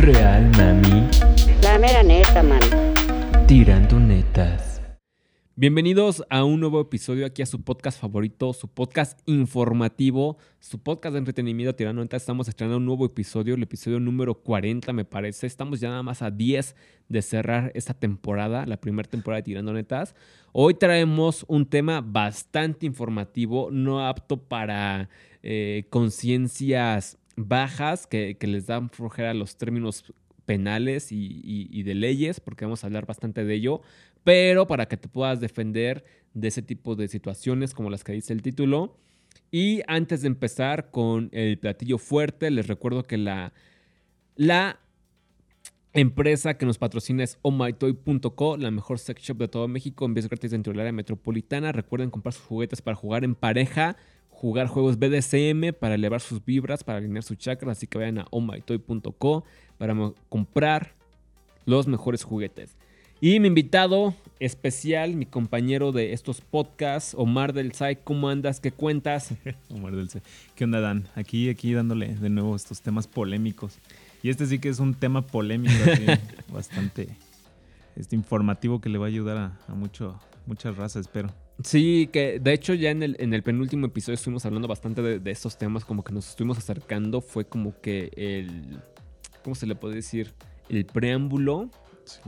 Real, mami. La mera neta, man. Tirando netas. Bienvenidos a un nuevo episodio aquí a su podcast favorito, su podcast informativo, su podcast de entretenimiento Tirando Netas. Estamos estrenando un nuevo episodio, el episodio número 40 me parece. Estamos ya nada más a 10 de cerrar esta temporada, la primera temporada de Tirando Netas. Hoy traemos un tema bastante informativo, no apto para eh, conciencias bajas que, les dan flojera los términos penales y, de leyes, porque vamos a hablar bastante de ello, pero para que te puedas defender de ese tipo de situaciones como las que dice el título. Y antes de empezar con el platillo fuerte, les recuerdo que la, la empresa que nos patrocina es ohmytoy.co, la mejor sex shop de todo México, envíos gratis dentro del área metropolitana. Recuerden comprar sus juguetes para jugar en pareja, jugar juegos BDSM para elevar sus vibras, para alinear sus chakras, así que vayan a ohmytoy.co para comprar los mejores juguetes. Y mi invitado especial, mi compañero de estos podcasts, Omar del SAI, ¿cómo andas? ¿Qué cuentas? Omar Delce. ¿Qué onda, Dan? Aquí, aquí dándole de nuevo estos temas polémicos. Y este sí que es un tema polémico, así, bastante este, informativo que le va a ayudar a, a mucho, mucha raza, espero. Sí, que de hecho ya en el, en el penúltimo episodio estuvimos hablando bastante de, de estos temas, como que nos estuvimos acercando, fue como que el, ¿cómo se le puede decir? El preámbulo,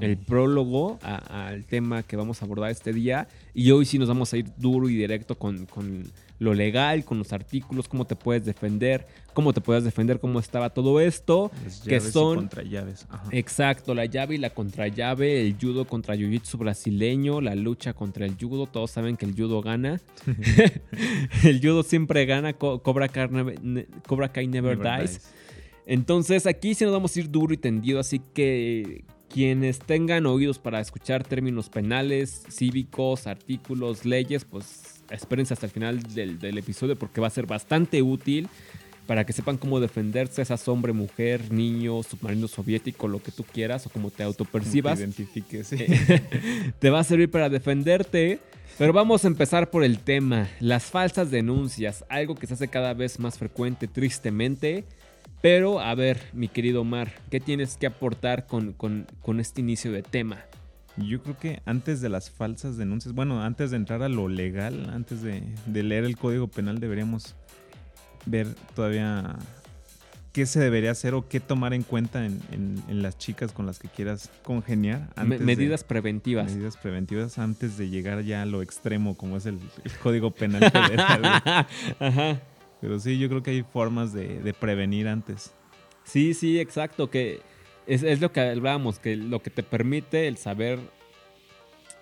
el prólogo al tema que vamos a abordar este día. Y hoy sí nos vamos a ir duro y directo con, con lo legal, con los artículos, cómo te puedes defender, cómo te puedes defender, cómo estaba todo esto. Las que son- contra llaves. Ajá. Exacto, la llave y la contrallave, el judo contra jiu-jitsu brasileño, la lucha contra el judo. Todos saben que el judo gana. el judo siempre gana. Co- Cobra Kai never, ne- Cobra Kai never, Never dies. dies. Entonces aquí sí nos vamos a ir duro y tendido. Así que quienes tengan oídos para escuchar términos penales, cívicos, artículos, leyes, pues espérense hasta el final del, del episodio porque va a ser bastante útil para que sepan cómo defenderse, seas hombre, mujer, niño, submarino soviético, lo que tú quieras o como te autopercibas. te identifiques, sí. te va a servir para defenderte. Pero vamos a empezar por el tema, las falsas denuncias, algo que se hace cada vez más frecuente, tristemente. Pero a ver, mi querido Omar, ¿qué tienes que aportar con, con- con este inicio de tema? Yo creo que antes de las falsas denuncias, bueno, antes de entrar a lo legal, antes de, de leer el Código Penal, deberíamos ver todavía qué se debería hacer o qué tomar en cuenta en, en- en las chicas con las que quieras congeniar. De- medidas preventivas. medidas preventivas antes de llegar ya a lo extremo, como es el, el Código Penal Federal. Ajá. Pero sí, yo creo que hay formas de, de prevenir antes. Sí, sí, exacto, que es, es lo que hablábamos, que lo que te permite el saber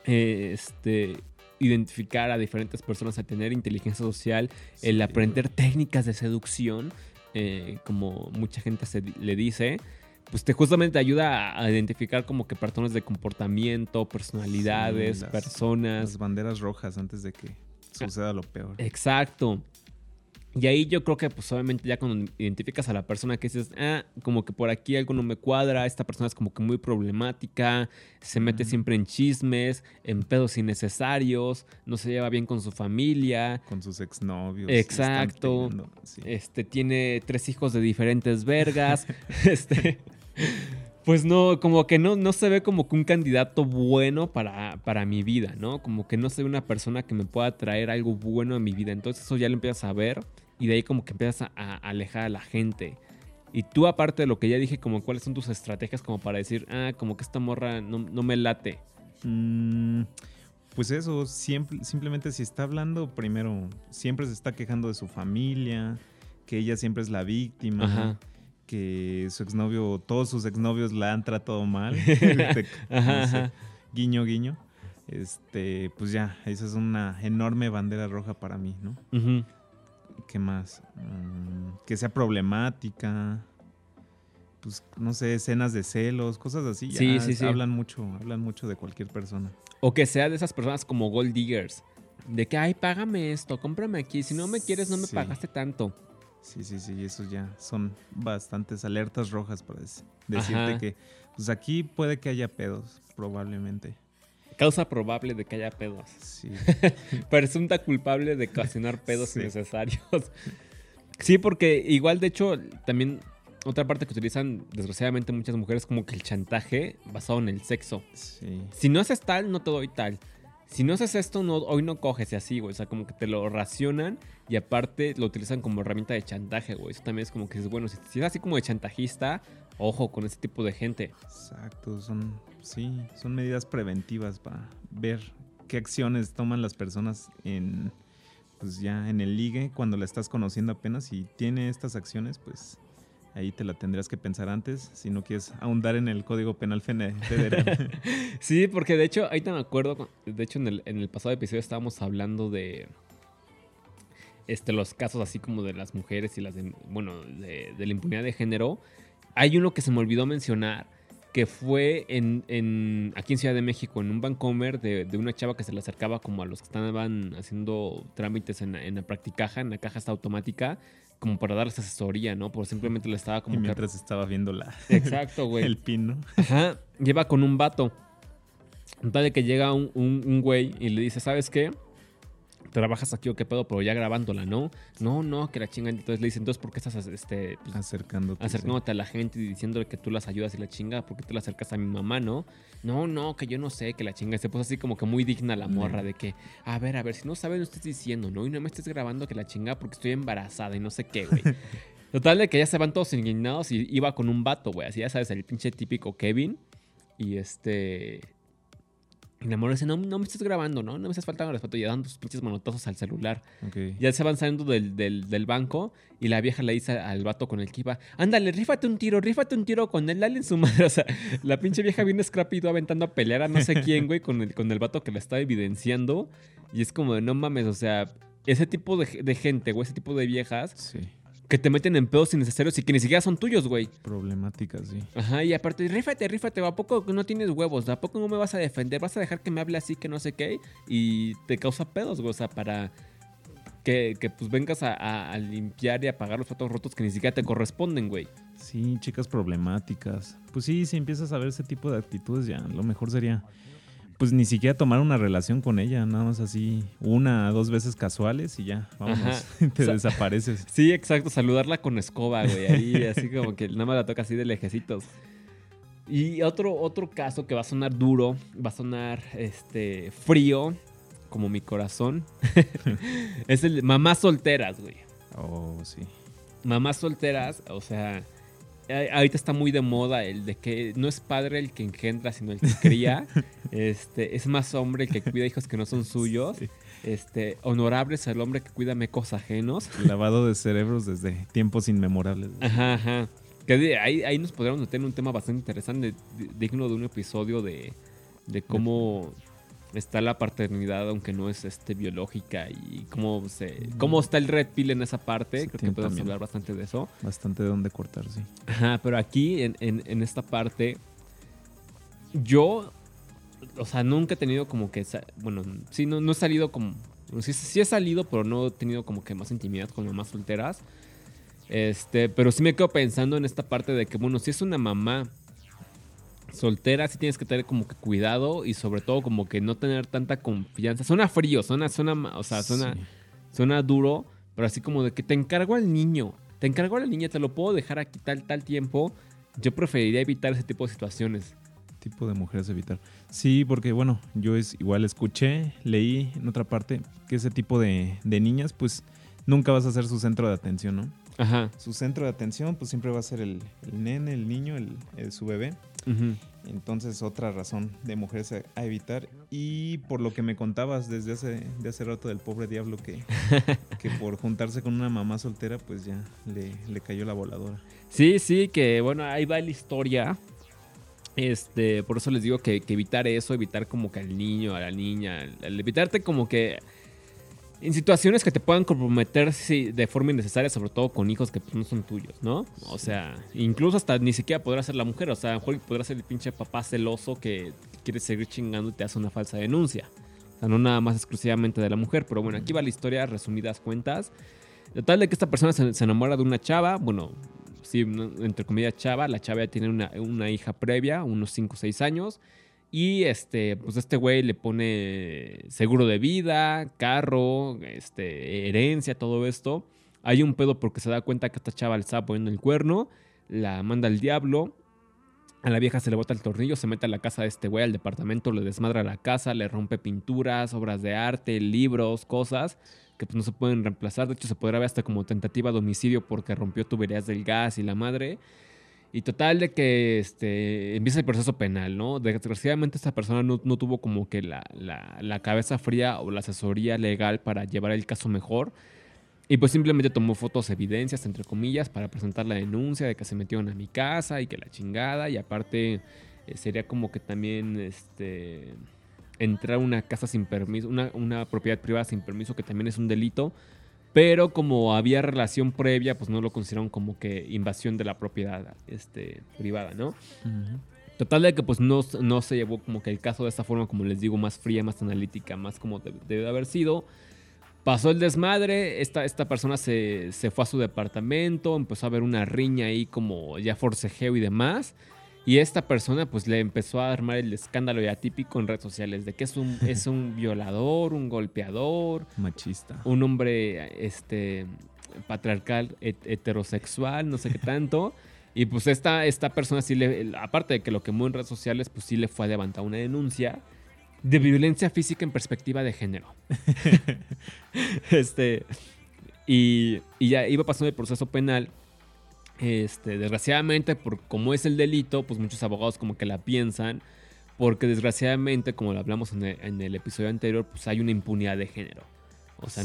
eh, este, identificar a diferentes personas, a tener inteligencia social, el aprender técnicas de seducción, eh, como mucha gente se le dice, pues te justamente ayuda a, a identificar como que patrones de comportamiento, personalidades, Sí, las- personas. Las banderas rojas antes de que suceda lo peor. Exacto. Y ahí yo creo que pues obviamente ya cuando identificas a la persona que dices, ah, como que por aquí algo no me cuadra, esta persona es como que muy problemática, se mete siempre en chismes, en pedos innecesarios, no se lleva bien con su familia, Con sus exnovios. Exacto. sí. este tiene tres hijos de diferentes vergas, este pues no, como que no, no se ve como que un candidato bueno para, para mi vida, ¿no? Como que no se ve una persona que me pueda traer algo bueno a mi vida. Entonces eso ya lo empiezas a ver y de ahí como que empiezas a, alejar a la gente. Y tú aparte de lo que ya dije, como cuáles son tus estrategias como para decir, ah, como que esta morra no, no me late. Mm, pues eso, siempre, simplemente si está hablando, primero, siempre se está quejando de su familia, que ella siempre es la víctima. Ajá. que su exnovio, todos sus exnovios la han tratado mal. Este, Ajá, no sé, ajá. guiño, guiño. Este, pues ya, esa es una enorme bandera roja para mí, ¿no? Ujú. ¿Qué más? Mm, que sea problemática. Pues, no sé, escenas de celos, cosas así. Ya Sí, sí, sí. Hablan mucho, hablan mucho de cualquier persona. O que sea de esas personas como gold diggers. De que, ay, págame esto, cómprame aquí. Si no me quieres, no me Sí. pagaste tanto. Sí, sí, sí, esos ya son bastantes alertas rojas para dec- decirte Ajá. que, pues aquí puede que haya pedos, probablemente. Causa probable de que haya pedos. Sí. Presunta culpable de ocasionar pedos Sí. innecesarios. Sí, porque igual, de hecho, también otra parte que utilizan desgraciadamente muchas mujeres como que el chantaje basado en el sexo. Sí. Si no haces tal, no te doy tal. Si no haces esto, no, hoy no coges y así, güey. O sea, como que te lo racionan y aparte lo utilizan como herramienta de chantaje, güey. Eso también es como que es bueno. Si, si es así como de chantajista, ojo con ese tipo de gente. Exacto, son, sí, son medidas preventivas para ver qué acciones toman las personas en, pues ya en el ligue cuando la estás conociendo apenas y tiene estas acciones, pues ahí te la tendrías que pensar antes si no quieres ahondar en el Código Penal Federal. Sí, porque de hecho, ahorita me acuerdo, de hecho en el, en el pasado episodio estábamos hablando de este, los casos así como de las mujeres y las bueno, de la impunidad de género. Hay uno que se me olvidó mencionar, que fue en, en- aquí en Ciudad de México, en un Bancomer de, de una chava que se le acercaba como a los que estaban haciendo trámites en, la- en la practicaja, en la caja esta automática, como para darles asesoría, ¿no? Por simplemente le estaba y como que... mientras estaba viendo la, Exacto, güey. el pin, ¿no? Ajá, lleva con un vato. Tal de que llega un, un- un güey y le dice, ¿sabes qué? ¿Trabajas aquí o qué pedo? Pero ya grabándola, ¿no? No, no, que la chingan. Entonces le dice, entonces, ¿por qué estás este, pues, Acercándote. acercándote a la gente y diciéndole que tú las ayudas y la chinga? ¿Por qué te la acercas a mi mamá, no? No, no, que yo no sé, que la chinga. Se puso así como que muy digna la morra de que, a ver, a ver, si no sabes, no estés diciendo, ¿no? Y no me estés grabando que la chinga porque estoy embarazada y no sé qué, güey. Total de que ya se van todos indignados y iba con un vato, güey. Así ya sabes, el pinche típico Kevin. Y este. Y la morra dice: No, no me estés grabando, ¿no? No me estás faltando respeto. Y dando sus pinches manotazos al celular. Ya se van saliendo del, del- del banco. Y la vieja le dice al vato con el que iba: Ándale, rífate un tiro, rífate un tiro con él, dale en su madre. O sea, la pinche vieja viene escrapido aventando a pelear a no sé quién, güey, con el, con el vato que la está evidenciando. Y es como de: No mames, o sea. Ese tipo de, de gente, güey, ese tipo de viejas Sí, que te meten en pedos innecesarios y que ni siquiera son tuyos, güey. problemática, sí. Ajá, y aparte, rífate, rífate, ¿a poco no tienes huevos? ¿A poco no me vas a defender? ¿Vas a dejar que me hable así, que no sé qué? Y te causa pedos, güey, o sea, para que, que, pues vengas a, a- a limpiar y a pagar los platos rotos que ni siquiera te corresponden, güey. Sí, chicas problemáticas. Pues sí, si empiezas a ver ese tipo de actitudes, ya lo mejor sería, pues ni siquiera tomar una relación con ella, nada más así, una, dos veces casuales y ya, vámonos, Ajá. te O sea- desapareces. Sí, exacto, saludarla con escoba, güey, ahí así como que nada más la toca así de lejecitos. Y otro, otro caso que va a sonar duro, va a sonar este frío, como mi corazón, es el de mamás solteras, güey. Oh, sí. mamás solteras, o sea, ahorita está muy de moda el de que no es padre el que engendra, sino el que cría. este, es más hombre el que cuida hijos que no son suyos. Sí. Este, honorable es el hombre que cuida mecos ajenos. Lavado de cerebros desde tiempos inmemorables. Ajá, ajá. Que ahí, ahí nos podríamos meter en un tema bastante interesante, di- digno de un episodio de, de cómo está la paternidad, aunque no es este biológica, y cómo se, cómo está el red pill en esa parte. Sí, Creo que podemos hablar bastante de eso. Bastante de dónde cortar, sí. Ajá, pero aquí en, en- en esta parte, yo, o sea, nunca he tenido como que, bueno, sí, no, no he salido como, sí, sí he salido, pero no he tenido como que más intimidad con mamás solteras. Este, pero sí me quedo pensando en esta parte de que, bueno, si es una mamá soltera, sí tienes que tener como que cuidado y sobre todo como que no tener tanta confianza. Suena frío, suena, suena, o sea, suena, Sí. suena duro, pero así como de que te encargo al niño, te encargo a la niña, te lo puedo dejar aquí tal, tal tiempo. Yo preferiría evitar ese tipo de situaciones. tipo de mujeres evitar. Sí, porque bueno, yo es igual escuché, leí en otra parte que ese tipo de, de niñas, pues nunca vas a ser su centro de atención, ¿no? Ajá. Su centro de atención, pues siempre va a ser el, el nene, el niño, el, el- su bebé. Entonces, otra razón de mujeres a, a evitar. Y por lo que me contabas desde hace, de hace rato del pobre diablo que, que por juntarse con una mamá soltera, pues ya le, le cayó la voladora. Sí, sí, que bueno, ahí va la historia. Este, por eso les digo que, que evitar eso, evitar como que al niño, a la niña, al- al evitarte como que en situaciones que te puedan comprometer sí, de forma innecesaria, sobre todo con hijos que pues, no son tuyos, ¿no? O sea, incluso hasta ni siquiera podrá ser la mujer, o sea, a lo mejor podrá ser el pinche papá celoso que quiere seguir chingando y te hace una falsa denuncia. O sea, no nada más exclusivamente de la mujer, pero bueno, aquí va la historia, resumidas cuentas. De tal de que esta persona se, se enamora de una chava, bueno, sí, entre comillas chava, la chava ya tiene una, una hija previa, unos 5 o 6 años, y este, pues este güey le pone seguro de vida, carro, este, herencia, todo esto. Hay un pedo porque se da cuenta que esta chava le estaba poniendo el cuerno, la manda al diablo. A la vieja se le bota el tornillo, se mete a la casa de este güey, al departamento, le desmadra la casa, le rompe pinturas, obras de arte, libros, cosas que pues, no se pueden reemplazar. De hecho, se podrá ver hasta como tentativa de homicidio porque rompió tuberías del gas y la madre. Y total de que este, empieza el proceso penal, ¿no? Desgraciadamente esta persona no, no tuvo como que la, la, la, cabeza fría o la asesoría legal para llevar el caso mejor. Y pues simplemente tomó fotos, evidencias, entre comillas, para presentar la denuncia de que se metieron a mi casa y que la chingada. Y aparte eh, sería como que también este, entrar a una casa sin permiso, una, una propiedad privada sin permiso, que también es un delito. Pero como había relación previa, pues no lo consideraron como que invasión de la propiedad este, privada, ¿no? Total de que pues no, no se llevó como que el caso de esta forma, como les digo, más fría, más analítica, más como debe haber sido. Pasó el desmadre, esta, esta persona se, se, fue a su departamento, empezó a ver una riña ahí como ya forcejeo y demás. Y esta persona pues le empezó a armar el escándalo ya típico en redes sociales de que es un, es un violador, un golpeador. Machista. Un hombre este, patriarcal, heterosexual, no sé qué tanto. y pues esta, esta persona sí le, aparte de que lo quemó en redes sociales, pues sí le fue a levantar una denuncia de violencia física en perspectiva de género. este, y, y ya iba pasando el proceso penal este, desgraciadamente, por como es el delito, pues muchos abogados como que la piensan, porque desgraciadamente, como lo hablamos en el, episodio anterior, pues hay una impunidad de género. O sea,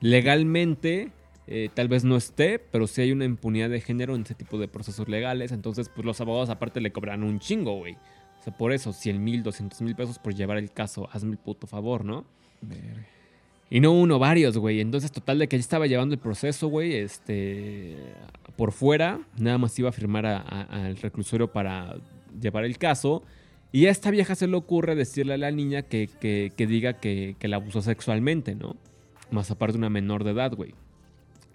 legalmente eh, tal vez no esté, pero sí hay una impunidad de género en ese tipo de procesos legales. Entonces, pues los abogados aparte le cobran un chingo, güey. O sea, por eso, 100 mil, 200 mil pesos por llevar el caso. Hazme el puto favor, ¿no? Y no uno, varios, güey. Entonces, total de que ya estaba llevando el proceso, güey, este, por fuera. Nada más iba a firmar al reclusorio para llevar el caso. Y a esta vieja se le ocurre decirle a la niña que, que, diga que, que, la abusó sexualmente, ¿no? Más aparte de una menor de edad, güey.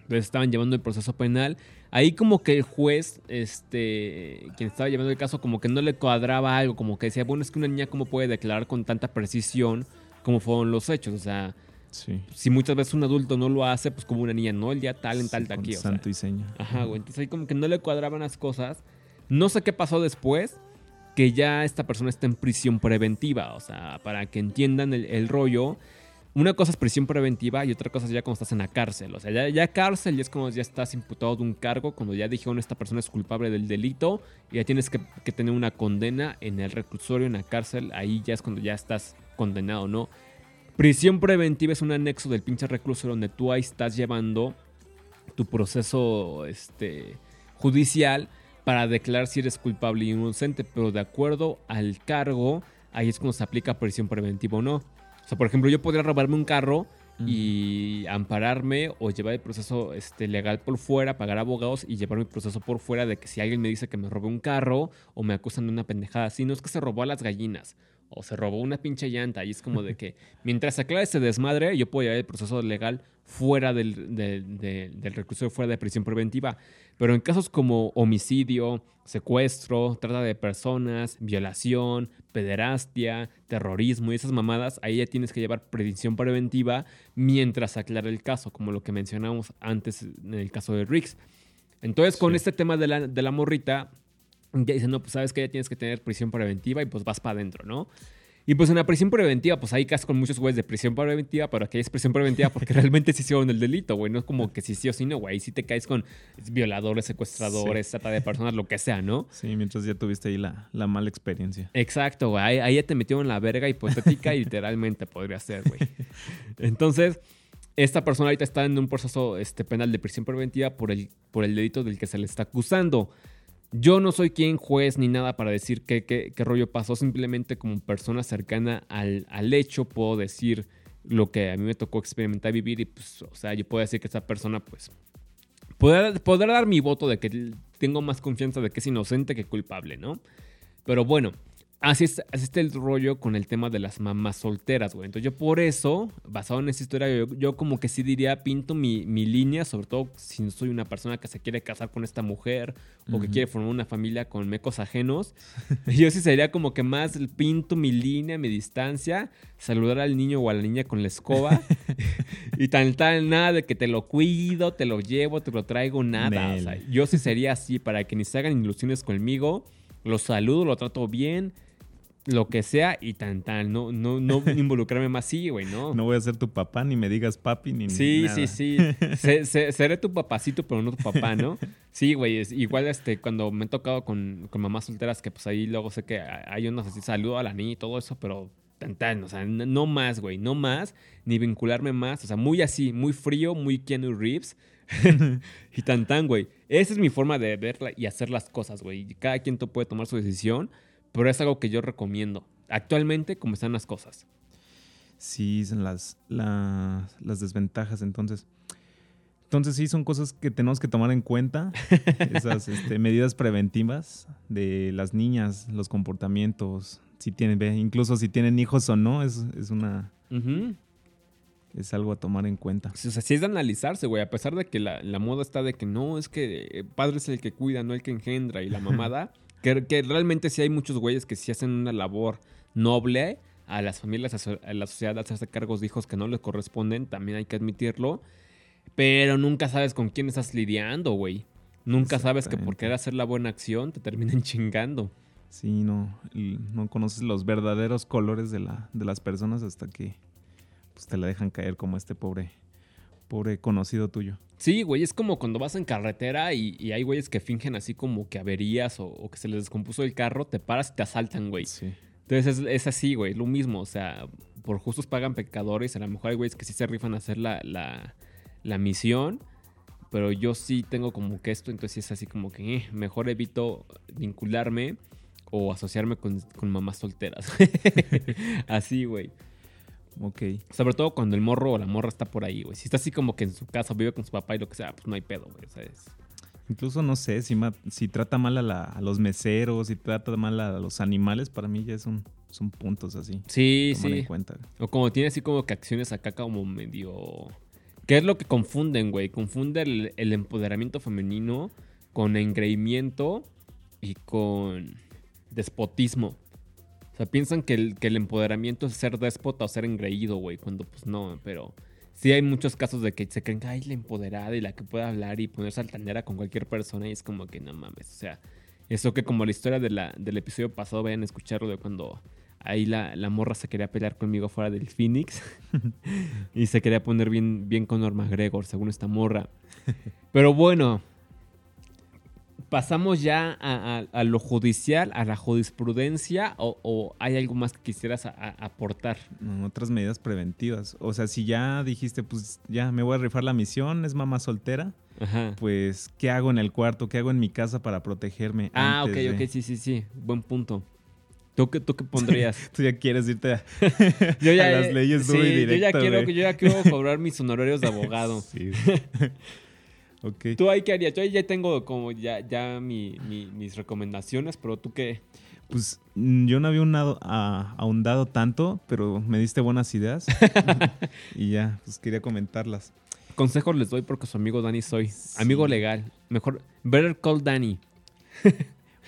Entonces estaban llevando el proceso penal. Ahí como que el juez, este, quien estaba llevando el caso, como que no le cuadraba algo. Como que decía, bueno, es que una niña cómo puede declarar con tanta precisión como fueron los hechos. O sea, si muchas veces un adulto no lo hace, pues como una niña, no, el día tal en tal de aquí. santo y seña. Ajá, güey. Entonces ahí como que no le cuadraban las cosas. No sé qué pasó después, que ya esta persona está en prisión preventiva. O sea, para que entiendan el, rollo. Una cosa es prisión preventiva y otra cosa es ya cuando estás en la cárcel. O sea, ya, ya cárcel ya es cuando ya estás imputado de un cargo, cuando ya dijeron esta persona es culpable del delito y ya tienes que, que tener una condena en el reclusorio, en la cárcel. Ahí ya es cuando ya estás condenado, ¿no? Prisión preventiva es un anexo del pinche recluso donde tú ahí estás llevando tu proceso este, judicial para declarar si eres culpable y inocente, pero de acuerdo al cargo, ahí es cuando se aplica prisión preventiva o no. O sea, por ejemplo, yo podría robarme un carro y ampararme o llevar el proceso este, legal por fuera, pagar abogados y llevar mi proceso por fuera de que si alguien me dice que me robé un carro o me acusan de una pendejada así, no es que se robó a las gallinas o se robó una pinche llanta. Y es como de que mientras se aclara ese desmadre, yo puedo llevar el proceso legal fuera del, del, reclusorio, fuera de prisión preventiva. Pero en casos como homicidio, secuestro, trata de personas, violación, pederastia, terrorismo y esas mamadas, ahí ya tienes que llevar prisión preventiva mientras aclara el caso, como lo que mencionamos antes en el caso de Riggs. Entonces, con este tema de la, de la morrita, ya dicen, no, pues sabes que ya tienes que tener prisión preventiva y pues vas para adentro, ¿no? Y pues en la prisión preventiva, pues ahí caes con muchos güeyes de prisión preventiva, pero aquí es prisión preventiva porque realmente sí hicieron el delito, güey. No es como que sí sí o sí no, güey. Sí te caes con violadores, secuestradores, trata de personas, lo que sea, ¿no? Sí, mientras ya tuviste ahí la, la mala experiencia. Exacto, güey. Ahí, ya te metieron la verga hipotética y literalmente podría ser, güey. Entonces, esta persona ahorita está en un proceso este, penal de prisión preventiva por el, por el delito del que se le está acusando. Yo no soy quien juez ni nada para decir qué, rollo pasó, simplemente como persona cercana al, hecho puedo decir lo que a mí me tocó experimentar vivir y pues, o sea, yo puedo decir que esa persona pues podrá, dar mi voto de que tengo más confianza de que es inocente que culpable, ¿no? Pero bueno, Así, es, así está el rollo con el tema de las mamás solteras, güey. Entonces yo por eso, basado en esa historia, yo, yo como que sí diría, pinto mi, mi línea, sobre todo si soy una persona que se quiere casar con esta mujer o que quiere formar una familia con mecos ajenos. yo sí sería como que más pinto mi línea, mi distancia, saludar al niño o a la niña con la escoba y tan tal, nada de que te lo cuido, te lo llevo, te lo traigo, nada. O Nel. sea, yo sí sería así para que ni se hagan ilusiones conmigo. Lo saludo, lo trato bien, lo que sea y tan tan. No, no, no involucrarme más, sí, güey, no. No voy a ser tu papá, ni me digas papi, ni Sí, nada. sí, sí. Se- se- seré tu papacito, pero no tu papá, ¿no? Sí, güey. es- igual este, cuando me he tocado con, con mamás solteras, que pues ahí luego sé que hay unos así, saludo a la niña y todo eso, pero tan tan, o sea, no más, güey, no más, ni vincularme más. O sea, muy así, muy frío, muy Keanu Reeves. y tan tan, güey. Esa es mi forma de verla y hacer las cosas, güey. Y Cada quien puede tomar su decisión, pero es algo que yo recomiendo. Actualmente, como están las cosas. Sí, son las, la- las desventajas, entonces. Entonces sí, son cosas que tenemos que tomar en cuenta, esas este, medidas preventivas de las niñas, los comportamientos, si tienen, incluso si tienen hijos o no, es, es una es algo a tomar en cuenta. O sea, sí es de analizarse, güey. A pesar de que la, la moda está de que no, es que eh, padre es el que cuida, no el que engendra y la mamada. Que, que realmente sí hay muchos güeyes que sí hacen una labor noble a las familias, a, la sociedad, hacerse cargos de hijos que no les corresponden. También hay que admitirlo. Pero nunca sabes con quién estás lidiando, güey. Nunca sabes que por querer hacer la buena acción te terminan chingando. Sí, no, no conoces los verdaderos colores de, la, de las personas hasta que pues, te la dejan caer como este pobre, pobre conocido tuyo. Sí, güey, es como cuando vas en carretera y, y hay güeyes que fingen así como que averías o, o que se les descompuso el carro, te paras y te asaltan, güey. Sí. Entonces es, es así, güey, lo mismo. O sea, por justos pagan pecadores. A lo mejor hay güeyes que sí se rifan a hacer la, la, la misión. Pero yo sí tengo como que esto, entonces es así como que eh, mejor evito vincularme o asociarme con, con mamás solteras. así, güey. Ok. Sobre todo cuando el morro o la morra está por ahí, güey. Si está así como que en su casa vive con su papá y lo que sea, pues no hay pedo, güey. O sea, es- Incluso no sé, si, trata mal a, la- a los meseros, si trata mal a los animales, para mí ya son, son puntos así. Sí, tomar en sí. cuenta. O como tiene así como que acciones acá como medio... ¿Qué es lo que confunden, güey? Confunde el, el empoderamiento femenino con engreimiento y con despotismo. O sea, piensan que el, que el empoderamiento es ser déspota o ser engreído, güey, cuando pues no, pero sí hay muchos casos de que se creen que hay la empoderada y la que puede hablar y ponerse altanera con cualquier persona y es como que no mames, o sea, eso que como la historia de la, del episodio pasado, vayan a escucharlo de cuando ahí la, la morra se quería pelear conmigo fuera del Phoenix y se quería poner bien, bien con Norma Gregor, según esta morra. Pero bueno, pasamos ya a, a- a lo judicial, a la jurisprudencia, o, o hay algo más que quisieras a- aportar. Otras medidas preventivas. O sea, si ya dijiste, pues ya me voy a rifar la misión, es mamá soltera, Ajá. pues ¿qué hago en el cuarto? ¿Qué hago en mi casa para protegerme? Ah, ok, de- ok, sí, sí, sí. Buen punto. ¿Tú qué, tú qué pondrías? Tú ya quieres irte a, Yo ya, a las leyes sí, duro y yo ya directo, quiero, yo ya quiero cobrar mis honorarios de abogado. Sí. ¿Tú ahí qué harías? Yo ahí ya tengo como ya, ya mi- mi- mis recomendaciones, pero tú qué. Pues mm, yo no había unado- a- ahondado tanto, pero me diste buenas ideas. y ya, pues quería comentarlas. Consejos les doy porque su amigo Dani soy. Amigo legal. Mejor, better call Dani.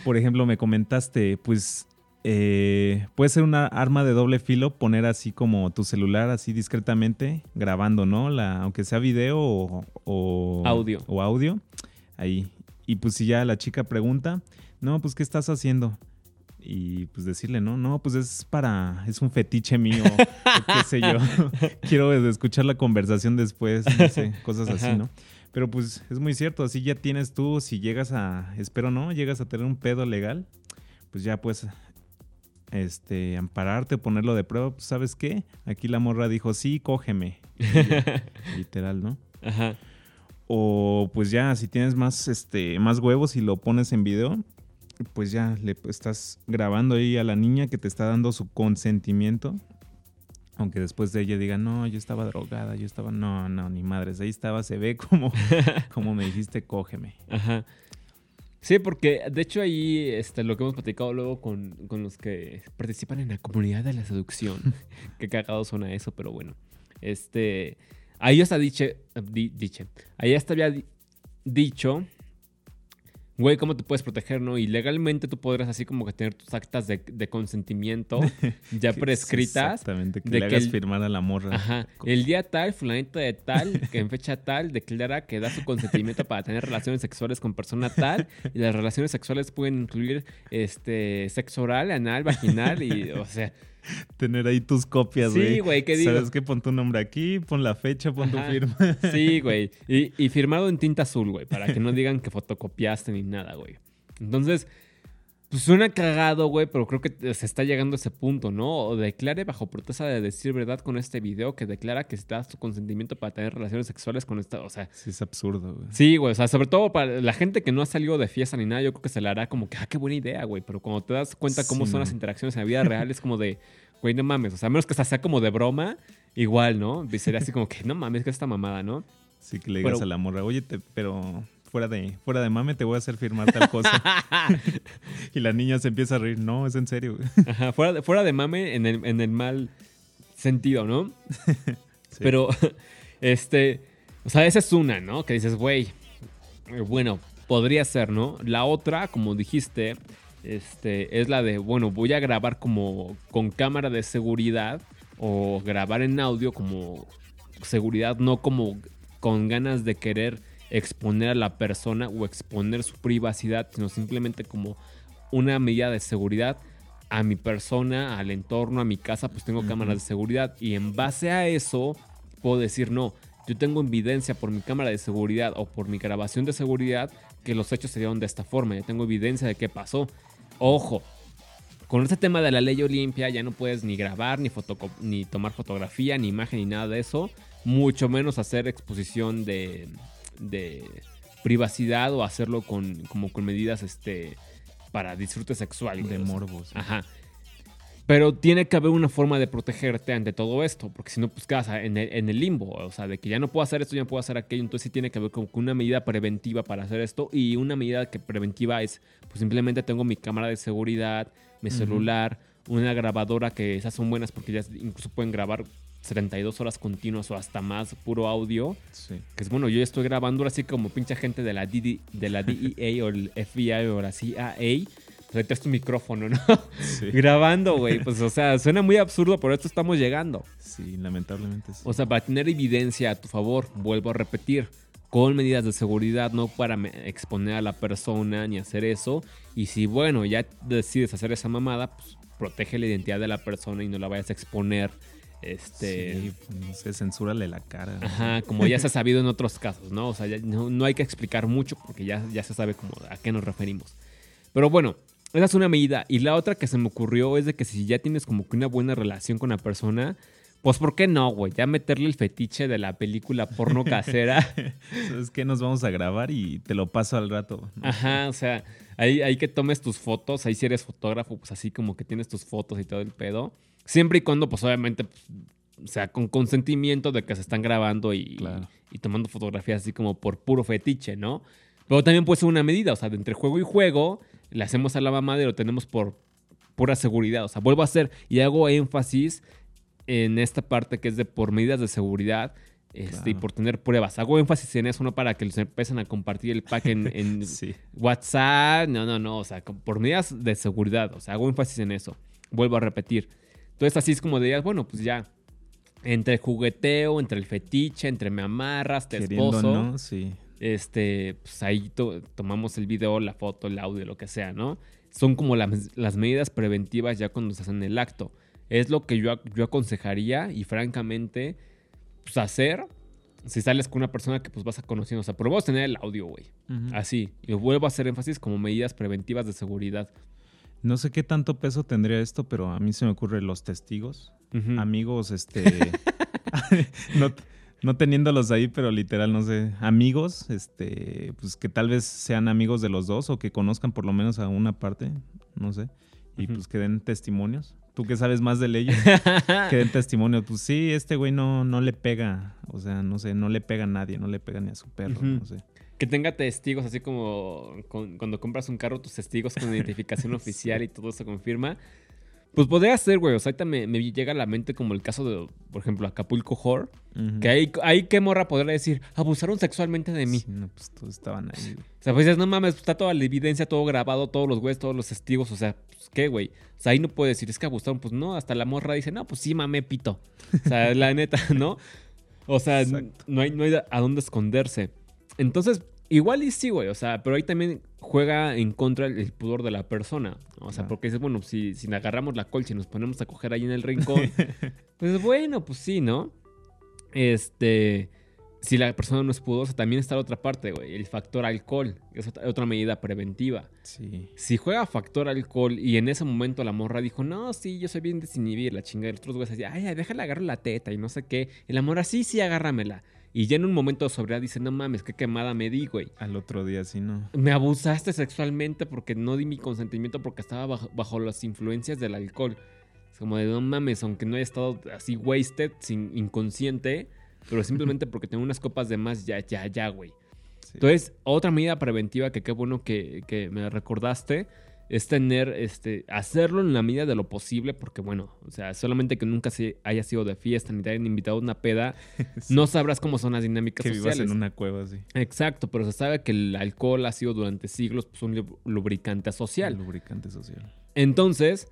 Por ejemplo, me comentaste, pues eh, puede ser una arma de doble filo poner así como tu celular así discretamente grabando, ¿no? La, aunque sea video o, o- Audio. O audio. Ahí. Y pues si ya la chica pregunta, no, pues ¿qué estás haciendo? Y pues decirle, no, no, pues es para, es un fetiche mío, o qué sé yo. Quiero escuchar la conversación después, no sé, cosas así. ¿no? Pero pues es muy cierto, así ya tienes tú, si llegas a, espero no, llegas a tener un pedo legal, pues ya pues, este, ampararte, ponerlo de prueba, pues sabes qué, aquí la morra dijo, sí, cógeme, literal, ¿no? Ajá. O pues ya, si tienes más, este, más huevos y lo pones en video, pues ya le estás grabando ahí a la niña que te está dando su consentimiento. Aunque después de ella diga, no, yo estaba drogada, yo estaba, no, no, ni madres, ahí estaba, se ve como, como me dijiste, cógeme. Ajá. Sí, porque de hecho ahí este, lo que hemos platicado luego con, con los que participan en la comunidad de la seducción. Qué cagados suena eso, pero bueno. Este. Ahí ya está diche. di- diche. Ahí ya está había di- dicho. Güey, ¿cómo te puedes proteger, no? Y legalmente tú podrás así como que tener tus actas de, de consentimiento ya prescritas. Exactamente, que de le que hagas el- firmar a la morra. Ajá. El día tal, fulanito de tal, que en fecha tal, declara que da su consentimiento para tener relaciones sexuales con persona tal. Y las relaciones sexuales pueden incluir este sexo oral, anal, vaginal y, o sea, Tener ahí tus copias, Sí, güey. güey, ¿qué digo? ¿Sabes qué? Pon tu nombre aquí, pon la fecha, pon Ajá. tu firma. sí, güey. Y, y firmado en tinta azul, güey, para que no digan que fotocopiaste ni nada, güey. Entonces, pues suena cagado, güey, pero creo que se está llegando a ese punto, ¿no? O declare bajo protesta de decir verdad con este video que declara que está su consentimiento para tener relaciones sexuales con esta, o sea, Sí, es absurdo, güey. Sí, güey, o sea, sobre todo para la gente que no ha salido de fiesta ni nada, yo creo que se le hará como que, ah, qué buena idea, güey, pero cuando te das cuenta cómo Sí, son las interacciones en la vida real, es como de, güey, no mames, o sea, a menos que hasta sea como de broma, igual, ¿no? Sería así como que, no mames, que esta mamada, ¿no? Sí, que le digas Pero- a la morra, oye, te- pero fuera de, fuera de mame te voy a hacer firmar tal cosa. y la niña se empieza a reír. No, es en serio. Ajá, fuera de, fuera de mame en el, en el mal sentido, ¿no? Sí. Pero, este, o sea, esa es una, ¿no? Que dices, güey, bueno, podría ser, ¿no? La otra, como dijiste, este, es la de, bueno, voy a grabar como con cámara de seguridad o grabar en audio como seguridad, no como con ganas de querer exponer a la persona o exponer su privacidad, sino simplemente como una medida de seguridad a mi persona, al entorno, a mi casa, pues tengo cámaras de seguridad y en base a eso puedo decir, no, yo tengo evidencia por mi cámara de seguridad o por mi grabación de seguridad que los hechos se dieron de esta forma, ya tengo evidencia de qué pasó. Ojo, con este tema de la ley Olimpia ya no puedes ni grabar, ni, ni tomar fotografía, ni imagen, ni nada de eso. Mucho menos hacer exposición de, de privacidad o hacerlo con, como con medidas este, para disfrute sexual. De morbos. Ajá. Pero tiene que haber una forma de protegerte ante todo esto, porque si no, pues quedas en el, en el limbo, o sea, de que ya no puedo hacer esto, ya no puedo hacer aquello, entonces sí tiene que haber como una medida preventiva para hacer esto, y una medida que preventiva es, pues simplemente tengo mi cámara de seguridad, mi celular, una grabadora que esas son buenas porque ya incluso pueden grabar 72 horas continuas o hasta más puro audio, Sí. que es bueno, yo estoy grabando así como pinche gente de la, DD de la DEA o el FBI o la CIA, pues ahí tu micrófono, ¿no? Sí. grabando, güey. Pues, o sea, suena muy absurdo, pero a esto estamos llegando. Sí, lamentablemente sí. O sea, para tener evidencia a tu favor, vuelvo a repetir, con medidas de seguridad, no para exponer a la persona ni hacer eso. Y si, bueno, ya decides hacer esa mamada, pues protege la identidad de la persona y no la vayas a exponer. Este. Sí, pues, no sé, censúrale la cara. Ajá, como ya se ha sabido en otros casos, ¿no? O sea, ya no, no hay que explicar mucho porque ya, ya se sabe como a qué nos referimos. Pero bueno, esa es una medida. Y la otra que se me ocurrió es de que si ya tienes como que una buena relación con la persona, pues ¿por qué no, güey? Ya meterle el fetiche de la película porno casera. ¿Sabes qué? Nos vamos a grabar y te lo paso al rato. ¿no? Ajá, o sea, ahí, ahí que tomes tus fotos, ahí si eres fotógrafo, pues así como que tienes tus fotos y todo el pedo. Siempre y cuando, pues obviamente, pues, o sea, con consentimiento de que se están grabando y, Claro. y tomando fotografías así como por puro fetiche, ¿no? Pero también puede ser una medida, o sea, de entre juego y juego, le hacemos a la mamá y lo tenemos por pura seguridad. O sea, vuelvo a hacer y hago énfasis en esta parte que es de por medidas de seguridad. Este, Y Claro. por tener pruebas. Hago énfasis en eso, no para que les empiecen a compartir el pack en, en Sí. WhatsApp. No, no, no. O sea, por medidas de seguridad. O sea, hago énfasis en eso. Vuelvo a repetir. Entonces, así es como dirías, bueno, pues ya. Entre el jugueteo, entre el fetiche, entre me amarras, te Queriendo, esposo. ¿no? Sí. Este, pues ahí to- tomamos el video, la foto, el audio, lo que sea, ¿no? Son como las, las medidas preventivas ya cuando se hacen el acto. Es lo que yo, yo aconsejaría y francamente, pues hacer si sales con una persona que pues vas a conocer. O sea, pero vamos a tener el audio, güey. Así. Y vuelvo a hacer énfasis como medidas preventivas de seguridad. No sé qué tanto peso tendría esto, pero a mí se me ocurren los testigos. Amigos, este. no, no teniéndolos ahí, pero literal, no sé. Amigos, este. Pues que tal vez sean amigos de los dos o que conozcan por lo menos a una parte, no sé. Y pues que den testimonios. Tú que sabes más de leyes, que den testimonio. Pues sí, este güey no, no le pega, o sea, no sé, no le pega a nadie, no le pega ni a su perro, no sé. Que tenga testigos, así como con- cuando compras un carro, tus testigos con identificación oficial y todo se confirma. Pues podría ser, güey. O sea, ahorita me, me llega a la mente como el caso de, por ejemplo, Acapulco Horror. Que ahí, ahí qué morra podría decir, abusaron sexualmente de mí. Sí, no, pues todos estaban ahí. güey. O sea, pues dices, no mames, está toda la evidencia, todo grabado, todos los güeyes, todos los testigos. O sea, pues, ¿qué, güey? O sea, ahí no puede decir, es que abusaron. Pues no, hasta la morra dice, no, pues sí, mame, pito. O sea, la neta, ¿no? O sea, Exacto. no hay, no hay a dónde esconderse. Entonces, igual y sí, güey. O sea, pero ahí también juega en contra el, el pudor de la persona. ¿no? O sea, porque dices, bueno, si, si agarramos la colcha y nos ponemos a coger ahí en el rincón, pues bueno, pues sí, ¿no? Este. Si la persona no es pudorosa, también está la otra parte, güey. El factor alcohol. que Es otra, otra medida preventiva. Sí. Si juega factor alcohol y en ese momento la morra dijo, no, sí, yo soy bien desinhibir, la chingada. Los otros güeyes así, ay, déjale agarrar la teta y no sé qué. Y la morra, sí, sí, agárramela. Y ya en un momento de sobriedad dice, no mames, qué quemada me di, güey. Al otro día sí, no. Me abusaste sexualmente porque no di mi consentimiento porque estaba bajo, bajo las influencias del alcohol. Es como de, no mames, aunque no haya estado así wasted, sin inconsciente, pero simplemente porque tengo unas copas de más, ya, ya, ya, güey. Sí. Entonces, otra medida preventiva que qué bueno que, que me recordaste es tener, este, hacerlo en la medida de lo posible, porque bueno, o sea, solamente que nunca se haya sido de fiesta ni te hayan invitado a una peda, Sí. no sabrás cómo son las dinámicas que vivas sociales. en una cueva así. Exacto, pero se sabe que el alcohol ha sido durante siglos pues, un lu- lubricante social. lubricante social. Entonces,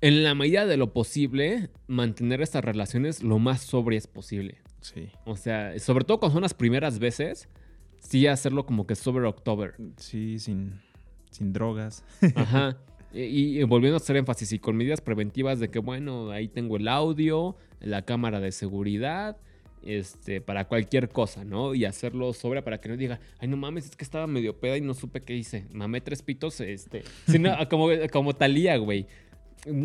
en la medida de lo posible, mantener estas relaciones lo más sobrias posible. Sí. O sea, sobre todo cuando son las primeras veces, sí hacerlo como que sobre October. Sí, sin, sin drogas. Ajá. Y, y volviendo a hacer énfasis y con medidas preventivas de que, bueno, ahí tengo el audio, la cámara de seguridad, este, para cualquier cosa, ¿no? Y hacerlo sobre para que no diga, ay, no mames, es que estaba medio peda y no supe qué hice. Mamé tres pitos, este. Si no, como, como Talía, güey.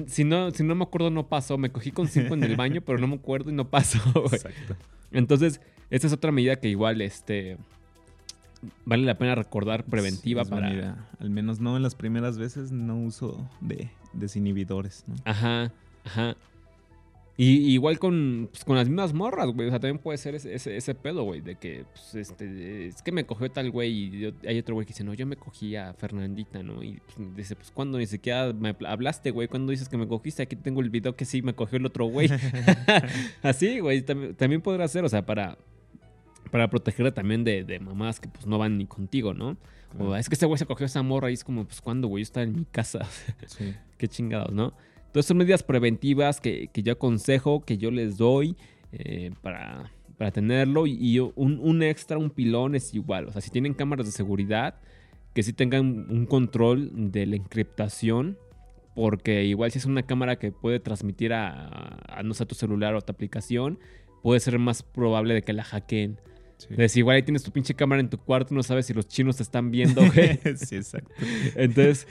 Si no, si no me acuerdo, no pasó. Me cogí con cinco en el baño, pero no me acuerdo y no pasó, güey. Exacto. Entonces, esta es otra medida que igual, este. Vale la pena recordar preventiva Sí, para. Al menos no en las primeras veces, no uso de desinhibidores, ¿no? Ajá, ajá. Y igual con, pues, con las mismas morras, güey. O sea, también puede ser ese, ese, ese pedo, güey. De que, pues, este, es que me cogió tal güey. Y yo- hay otro güey que dice, no, yo me cogí a Fernandita, ¿no? Y pues, dice, pues, ¿cuándo ni siquiera me habl- hablaste, güey? ¿Cuándo dices que me cogiste? Aquí tengo el video que sí me cogió el otro güey. Así, güey. También, también podrá ser, o sea, para, para protegerla también de, de mamás que, pues, no van ni contigo, ¿no? O es que ese güey se cogió esa morra y es como, pues, ¿cuándo, güey? Yo estaba en mi casa. Sí. Qué chingados, ¿no? Entonces son medidas preventivas que, que yo aconsejo, que yo les doy eh, para, para tenerlo. Y, y un, un extra, un pilón es igual. O sea, si tienen cámaras de seguridad, que sí tengan un control de la encriptación. Porque igual si es una cámara que puede transmitir a, a, no sé, a tu celular o a tu aplicación, puede ser más probable de que la hackeen. Sí. Entonces igual ahí tienes tu pinche cámara en tu cuarto, no sabes si los chinos te están viendo, güey. sí, exacto. Entonces,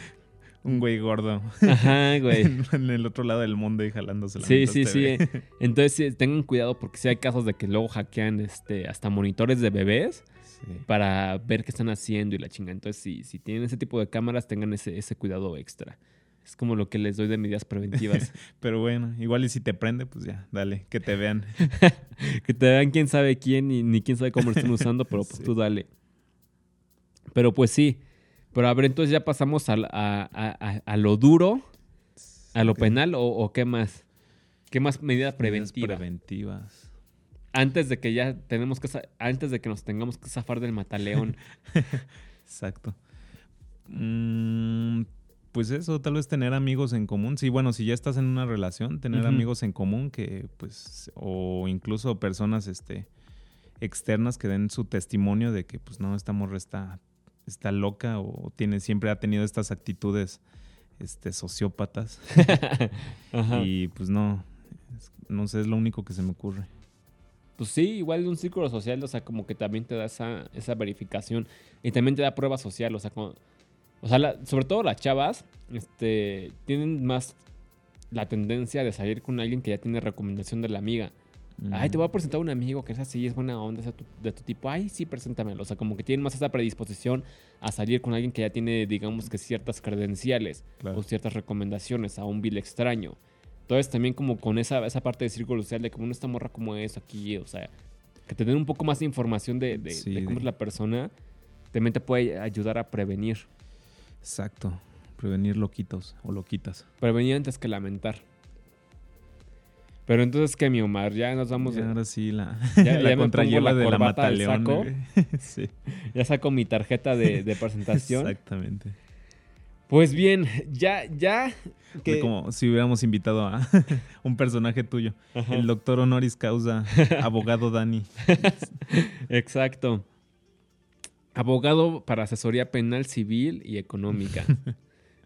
Un güey gordo ajá, güey. en el otro lado del mundo y jalándose la Sí, sí, te sí. Entonces tengan cuidado porque sí hay casos de que luego hackean este, hasta monitores de bebés Sí. para ver qué están haciendo y la chinga. Entonces, si, si tienen ese tipo de cámaras, tengan ese, ese cuidado extra. Es como lo que les doy de medidas preventivas. Pero bueno, igual y si te prende, pues ya, dale, que te vean. que te vean quién sabe quién y ni quién sabe cómo lo están usando, pero pues Sí. tú dale. Pero pues sí. Pero a ver, entonces ya pasamos a, a- a- a lo duro, a lo penal o, o qué más. ¿Qué más medida Medidas preventiva? preventivas. antes de que ya tenemos que antes de que nos tengamos que zafar del mataleón. Exacto. Mm, pues eso, tal vez tener amigos en común. Sí, bueno, si ya estás en una relación, tener amigos en común que, pues, o incluso personas, este, externas que den su testimonio de que, pues, no, esta morra está, está loca o tiene, siempre ha tenido estas actitudes, este, sociópatas. Ajá. y, pues, no, no sé, es lo único que se me ocurre. Pues sí, igual de un círculo social, o sea, como que también te da esa, esa verificación y también te da prueba social, o sea, como- o sea, la- sobre todo las chavas, este, tienen más la tendencia de salir con alguien que ya tiene recomendación de la amiga. Ay, te voy a presentar a un amigo que es así, es buena onda, es de tu, de tu tipo. Ay, sí, preséntamelo. O sea, como que tienen más esa predisposición a salir con alguien que ya tiene, digamos que ciertas credenciales Claro. o ciertas recomendaciones a un vil extraño. Entonces también como con esa, esa parte de círculo social de como esta morra como es aquí, o sea, que te den un poco más de información de, de- Sí, de cómo es la persona, también te puede ayudar a prevenir. Exacto. Prevenir loquitos o loquitas. Prevenir antes que lamentar. Pero entonces, ¿qué, mi Omar? Ya nos vamos... Y ahora sí, la, Ya- ya la contrayela de la Mataleón. saco. sí, Ya saco mi tarjeta de, de presentación. exactamente. Pues bien, ya, ya... Que, como si hubiéramos invitado a un personaje tuyo. Ajá. El doctor honoris causa, abogado Dani. Exacto. Abogado para asesoría penal, civil y económica.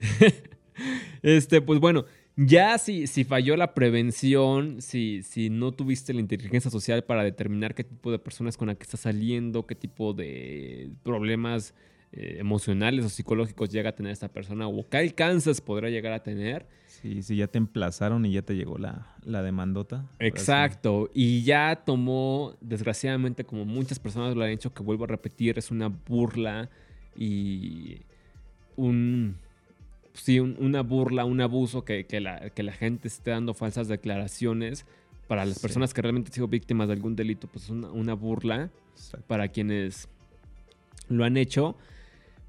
este, pues bueno, ya si, si falló la prevención, si, si no tuviste la inteligencia social para determinar qué tipo de personas con la que estás saliendo, qué tipo de problemas eh, emocionales o psicológicos llega a tener esta persona o qué alcances podrá llegar a tener, Sí, sí, ya te emplazaron y ya te llegó la, la demandota. Exacto, y ya tomó, desgraciadamente, como muchas personas lo han hecho, que vuelvo a repetir, es una burla y un, sí, un- una burla, un abuso que, que la, que la gente esté dando falsas declaraciones para las Sí. personas que realmente han sido víctimas de algún delito, pues es una, una burla Exacto. para quienes lo han hecho.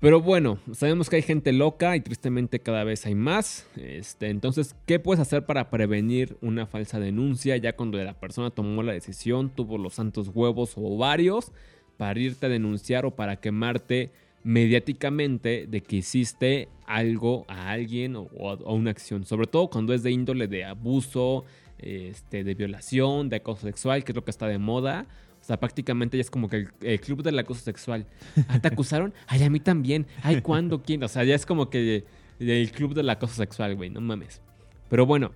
Pero bueno, sabemos que hay gente loca y tristemente cada vez hay más. Este, entonces, ¿qué puedes hacer para prevenir una falsa denuncia ya cuando la persona tomó la decisión, tuvo los santos huevos o ovarios para irte a denunciar o para quemarte mediáticamente de que hiciste algo a alguien o, a una acción? Sobre todo cuando es de índole de abuso, este, de violación, de acoso sexual, que es lo que está de moda. O sea, prácticamente ya es como que el, el club del acoso sexual. Ah, ¿te acusaron? Ay, a mí también. Ay, ¿cuándo? ¿Quién? O sea, ya es como que el club del acoso sexual, güey, no mames. Pero bueno,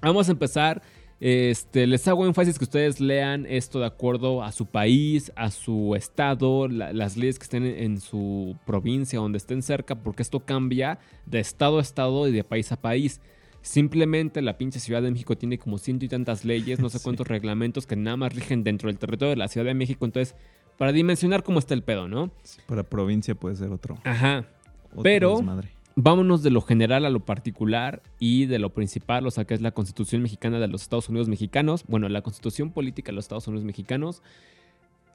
vamos a empezar. Este, les hago énfasis que ustedes lean esto de acuerdo a su país, a su estado, la- las leyes que estén en, en su provincia, donde estén cerca, porque esto cambia de estado a estado y de país a país. Simplemente la pinche Ciudad de México tiene como ciento y tantas leyes, no sé Sí. cuántos reglamentos que nada más rigen dentro del territorio de la Ciudad de México. Entonces, para dimensionar cómo está el pedo, ¿no? Sí, para provincia puede ser otro. Ajá. otro Pero- desmadre. Vámonos de lo general a lo particular y de lo principal, o sea, que es la Constitución Mexicana de los Estados Unidos Mexicanos. Bueno, la Constitución Política de los Estados Unidos Mexicanos.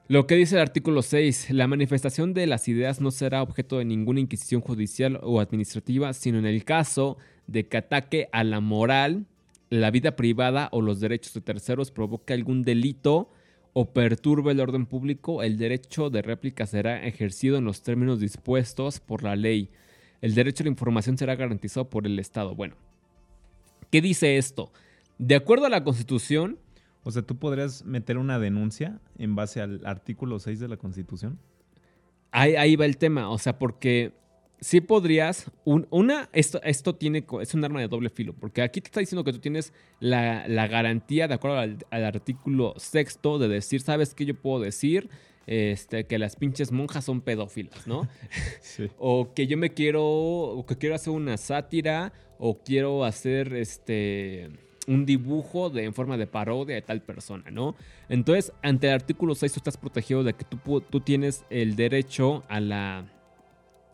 Lo que dice el artículo 6, la manifestación de las ideas no será objeto de ninguna inquisición judicial o administrativa, sino en el caso de que ataque a la moral, la vida privada o los derechos de terceros, provoque algún delito o perturbe el orden público, el derecho de réplica será ejercido en los términos dispuestos por la ley. El derecho a la información será garantizado por el Estado. Bueno, ¿qué dice esto? De acuerdo a la Constitución, O sea, tú podrías meter una denuncia en base al artículo 6 de la Constitución. ahí, ahí va el tema. O sea, porque sí podrías. un- una, esto, esto tiene, es un arma de doble filo. Porque aquí te está diciendo que tú tienes la, la garantía, de acuerdo al, al artículo sexto, de decir, ¿sabes qué yo puedo decir? Este, que las pinches monjas son pedófilas, ¿no? Sí. o que yo me quiero, o que quiero hacer una sátira, o quiero hacer este un dibujo de, en forma de parodia de tal persona, ¿no? Entonces, ante el artículo 6 tú estás protegido de que tú, tú tienes el derecho a la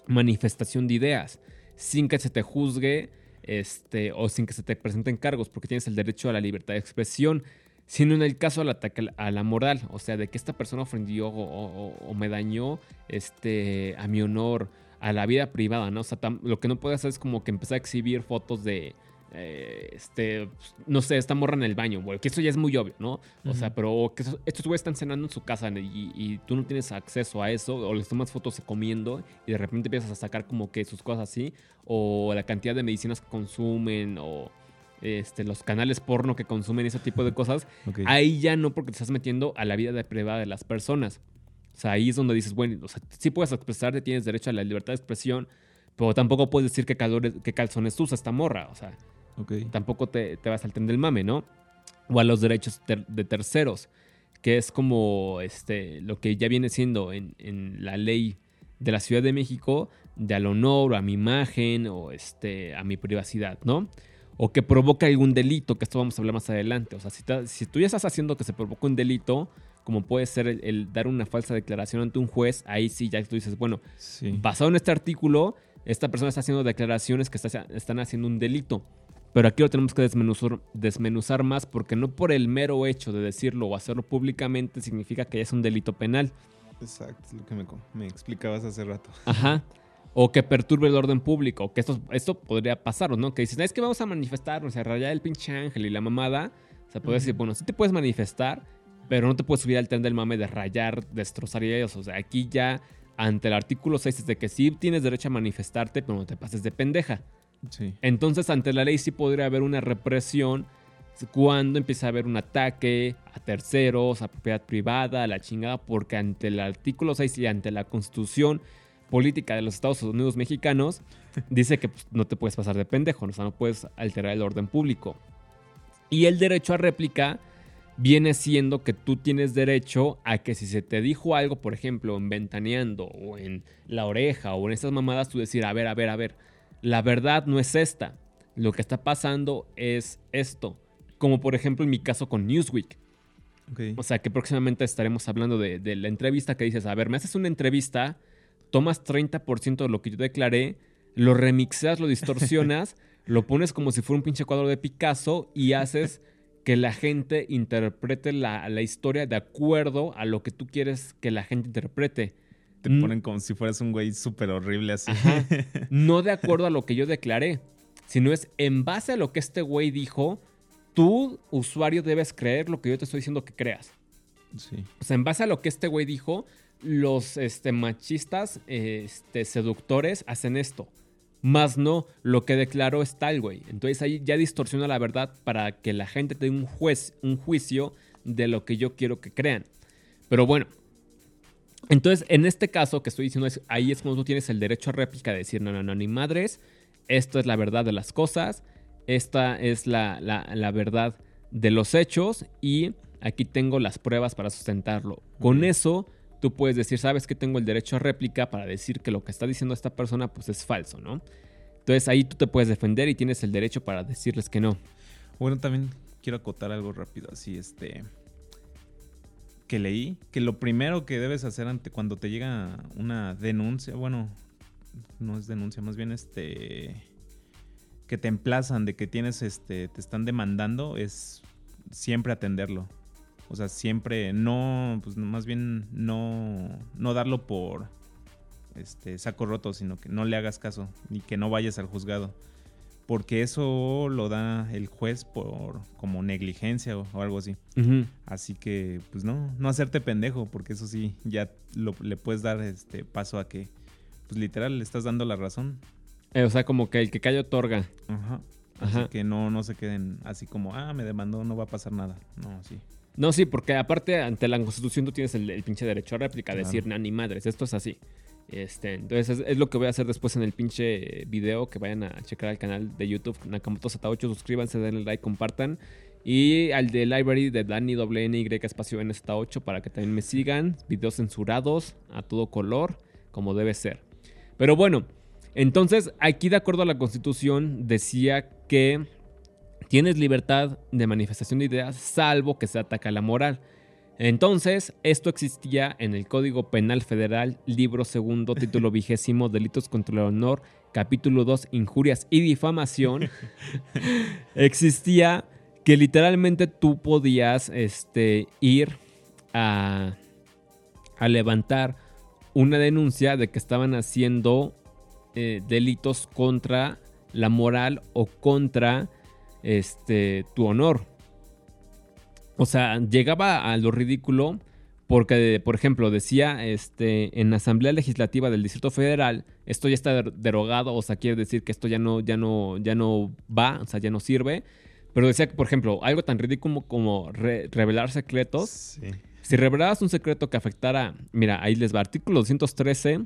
manifestación de ideas sin que se te juzgue este, o sin que se te presenten cargos, porque tienes el derecho a la libertad de expresión, sino en el caso del ataque a la- moral, o sea, de que esta persona ofendió o, me dañó este, a mi honor, a la vida privada, ¿no? O sea, lo que no puede hacer es como que empezar a exhibir fotos de, eh, este, pues, no sé, esta morra en el baño, güey, que eso ya es muy obvio, ¿no? O sea, pero que estos güeyes están cenando en su casa y, y tú no tienes acceso a eso, o les tomas fotos comiendo y de repente empiezas a sacar como que sus cosas así, o la cantidad de medicinas que consumen, o este, los canales porno que consumen, ese tipo de cosas, ahí ya no porque te estás metiendo a la vida de privada de las personas. O sea, ahí es donde dices, bueno, o sea, sí puedes expresarte, tienes derecho a la libertad de expresión, pero tampoco puedes decir qué, calores, qué calzones usa esta morra, o sea, tampoco te, te vas al tren del mame, ¿no? O a los derechos ter- de terceros, que es como este, lo que ya viene siendo en, en la ley de la Ciudad de México, de al honor, a mi imagen o este, a mi privacidad, ¿no? O que provoca algún delito, que esto vamos a hablar más adelante. O sea, si, ta- si tú ya estás haciendo que se provoque un delito, como puede ser el, el dar una falsa declaración ante un juez, ahí sí ya tú dices, bueno, Sí. basado en este artículo, esta persona está haciendo declaraciones que está- están haciendo un delito. Pero aquí lo tenemos que desmenuzar, desmenuzar más porque no por el mero hecho de decirlo o hacerlo públicamente significa que es un delito penal. Exacto, es lo que me, explicabas hace rato. Ajá. O que perturbe el orden público. Que esto, esto podría pasar, ¿no? Que dices, es que vamos a manifestarnos, a rayar el pinche ángel y la mamada. O sea, puedes decir, bueno, sí te puedes manifestar, pero no te puedes subir al tren del mame de rayar, destrozar y eso. O sea, aquí ya, ante el artículo 6, es de que sí tienes derecho a manifestarte, pero no te pases de pendeja. Sí. Entonces, ante la ley sí podría haber una represión cuando empieza a haber un ataque a terceros, a propiedad privada, a la chingada, porque ante el artículo 6 y ante la constitución política de los Estados Unidos mexicanos, dice que pues, no te puedes pasar de pendejo, o sea, no puedes alterar el orden público. Y el derecho a réplica viene siendo que tú tienes derecho a que si se te dijo algo, por ejemplo, en ventaneando o en la oreja o en esas mamadas, tú decir, a ver, a ver, a ver, la verdad no es esta. Lo que está pasando es esto. Como por ejemplo en mi caso con Newsweek. O sea que próximamente estaremos hablando de, de la entrevista que dices, a ver, me haces una entrevista, tomas 30% de lo que yo declaré, lo remixeas, lo distorsionas, lo pones como si fuera un pinche cuadro de Picasso y haces que la gente interprete la, la historia de acuerdo a lo que tú quieres que la gente interprete. Te Mm. ponen como si fueras un güey súper horrible así. Ajá. No de acuerdo a lo que yo declaré, sino es en base a lo que este güey dijo, tú, usuario, debes creer lo que yo te estoy diciendo que creas. sí. O sea, en base a lo que este güey dijo, los este, machistas este, seductores hacen esto. Más no, lo que declaró es tal, güey. Entonces ahí ya distorsiona la verdad para que la gente tenga un, juez, un juicio de lo que yo quiero que crean. Pero bueno. Entonces, en este caso que estoy diciendo, es, ahí es cuando tú tienes el derecho a réplica de decir, no, no, no, ni madres, esto es la verdad de las cosas, esta es la, la- la verdad de los hechos y aquí tengo las pruebas para sustentarlo. Con eso, tú puedes decir, sabes que tengo el derecho a réplica para decir que lo que está diciendo esta persona pues es falso, ¿no? Entonces ahí tú te puedes defender y tienes el derecho para decirles que no. Bueno, también quiero acotar algo rápido, así este que leí que lo primero que debes hacer ante cuando te llega una denuncia, bueno, no es denuncia, más bien este que te emplazan de que tienes este te están demandando es siempre atenderlo. O sea, siempre no pues más bien no no darlo por este saco roto, sino que no le hagas caso ni que no vayas al juzgado porque eso lo da el juez por como negligencia o, o algo así. Así que, pues no, no hacerte pendejo, porque eso sí, ya lo- le puedes dar este paso a que, pues literal, le estás dando la razón. Eh, o sea, como que el que calla otorga. Ajá. Así Ajá. que no, no se queden así como, ah, me demandó, no va a pasar nada. No, sí. No, sí, porque aparte ante la constitución tú tienes el, el pinche derecho a réplica, Claro. decir, "Nah, ni madres, esto es así. Este, entonces es, lo que voy a hacer después en el pinche video, que vayan a checar al canal de YouTube Nakamoto Z8, suscríbanse, denle like, compartan. Y al de Library de Dani WNY espacio NZ8 para que también me sigan. Videos censurados a todo color, como debe ser. Pero bueno, entonces aquí de acuerdo a la constitución decía que tienes libertad de manifestación de ideas salvo que se ataca la moral. Entonces, esto existía en el Código Penal Federal, libro segundo, título vigésimo, Delitos contra el Honor, capítulo 2, Injurias y Difamación. existía que literalmente tú podías este, ir a, a levantar una denuncia de que estaban haciendo eh, delitos contra la moral o contra este, tu honor. O sea, llegaba a lo ridículo porque, por ejemplo, decía este, en la Asamblea Legislativa del Distrito Federal, esto ya está der- derogado, o sea, quiere decir que esto ya no, ya no, ya no va, o sea, ya no sirve. Pero decía que, por ejemplo, algo tan ridículo como re- revelar secretos. Sí. Si revelabas un secreto que afectara, mira, ahí les va, artículo 213,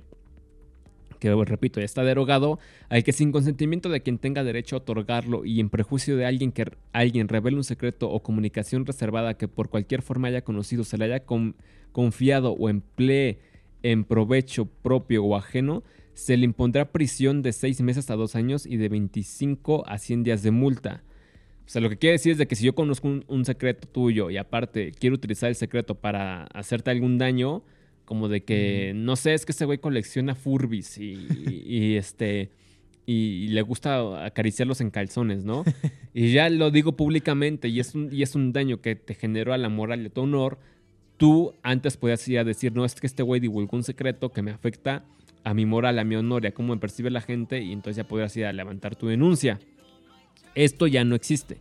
que repito, ya está derogado, al que sin consentimiento de quien tenga derecho a otorgarlo y en prejuicio de alguien que alguien revele un secreto o comunicación reservada que por cualquier forma haya conocido, se le haya con- confiado o emplee en provecho propio o ajeno, se le impondrá prisión de 6 meses a 2 años y de 25 a 100 días de multa. O sea, lo que quiere decir es de que si yo conozco un secreto tuyo y aparte quiero utilizar el secreto para hacerte algún daño, como de que, no sé, es que ese güey colecciona Furbis y, y- y, este... y, y le gusta acariciarlos en calzones, ¿no? y ya lo digo públicamente y es, un, y es un daño que te generó a la moral y a tu honor. Tú antes podías ir a decir, no, es que este güey divulgó un secreto que me afecta a mi moral, a mi honor y a cómo me percibe la gente y entonces ya podrías ir a levantar tu denuncia. Esto ya no existe.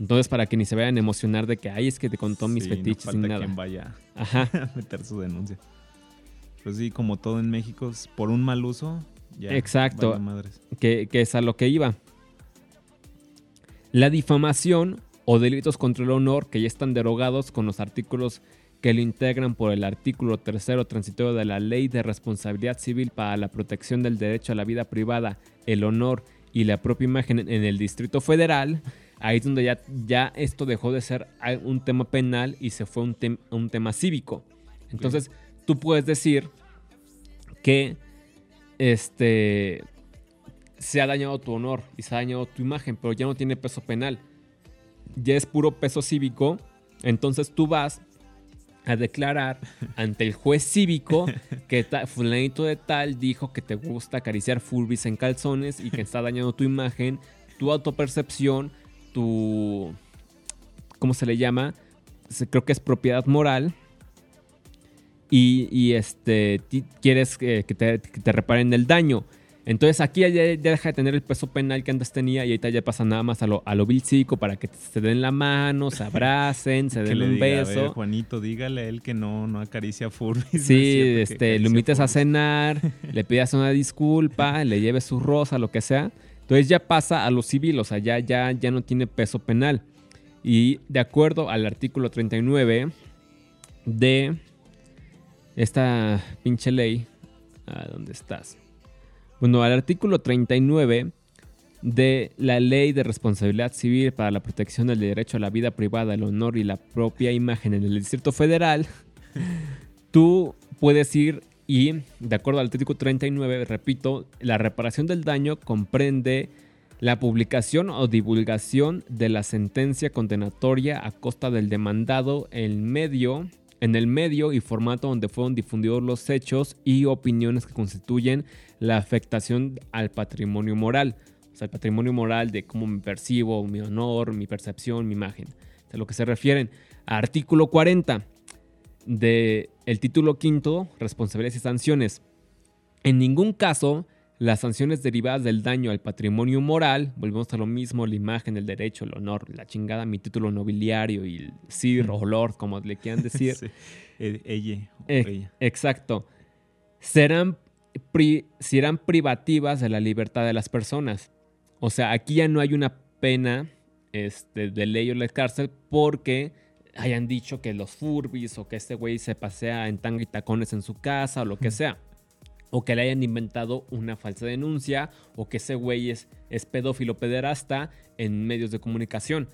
Entonces, para que ni se vayan a emocionar de que, ay, es que te contó mis Sí, no fetiches y falta nada. quien vaya Ajá. a meter su denuncia. Pues sí, como todo en México, por un mal uso, ya. Exacto. valió madres. que, que es a lo que iba. La difamación o delitos contra el honor que ya están derogados con los artículos que lo integran por el artículo tercero transitorio de la Ley de Responsabilidad Civil para la protección del derecho a la vida privada, el honor y la propia imagen en el Distrito Federal. Ahí es donde ya, ya esto dejó de ser un tema penal y se fue a un, tem- un tema cívico. Entonces, tú puedes decir que este se ha dañado tu honor y se ha dañado tu imagen, pero ya no tiene peso penal. Ya es puro peso cívico. Entonces tú vas a declarar ante el juez cívico que fulanito de tal dijo que te gusta acariciar furbis en calzones y que está dañando tu imagen, tu autopercepción, tu... ¿Cómo se le llama? Creo que es propiedad moral. Y, y, este quieres que, que te, que te reparen el daño. Entonces aquí ya, ya deja de tener el peso penal que antes tenía y ahorita ya pasa nada más a lo, a lo vilcico para que se den la mano, se abracen, se den un diga, a beso. ver, Juanito, dígale a él que no, no acaricia no es Sí, este, lo invites a cenar, le pidas una disculpa, le lleves su rosa, lo que sea. Entonces ya pasa a lo civil, o sea, ya, ya, ya no tiene peso penal. Y de acuerdo al artículo 39 de esta pinche ley, ¿a dónde estás? Bueno, al artículo 39 de la Ley de Responsabilidad Civil para la Protección del Derecho a la Vida Privada, el Honor y la propia imagen en el Distrito Federal, tú puedes ir y, de acuerdo al artículo 39, repito, la reparación del daño comprende la publicación o divulgación de la sentencia condenatoria a costa del demandado en medio, en el medio y formato donde fueron difundidos los hechos y opiniones que constituyen la afectación al patrimonio moral. O sea, el patrimonio moral de cómo me percibo, mi honor, mi percepción, mi imagen. A lo que se refieren. Artículo 40 de el título quinto, responsabilidades y sanciones. En ningún caso, las sanciones derivadas del daño al patrimonio moral, volvemos a lo mismo, la imagen, el derecho, el honor, la chingada, mi título nobiliario y el sir o lord, como le quieran decir. Sí. Ella, o Eh, ella. Exacto. Serán, pri- serán privativas de la libertad de las personas. O sea, aquí ya no hay una pena este, de ley o la cárcel porque hayan dicho que los furbis o que este güey se pasea en tanga y tacones en su casa o lo que sea. O que le hayan inventado una falsa denuncia o que ese güey es, es pedófilo pederasta en medios de comunicación.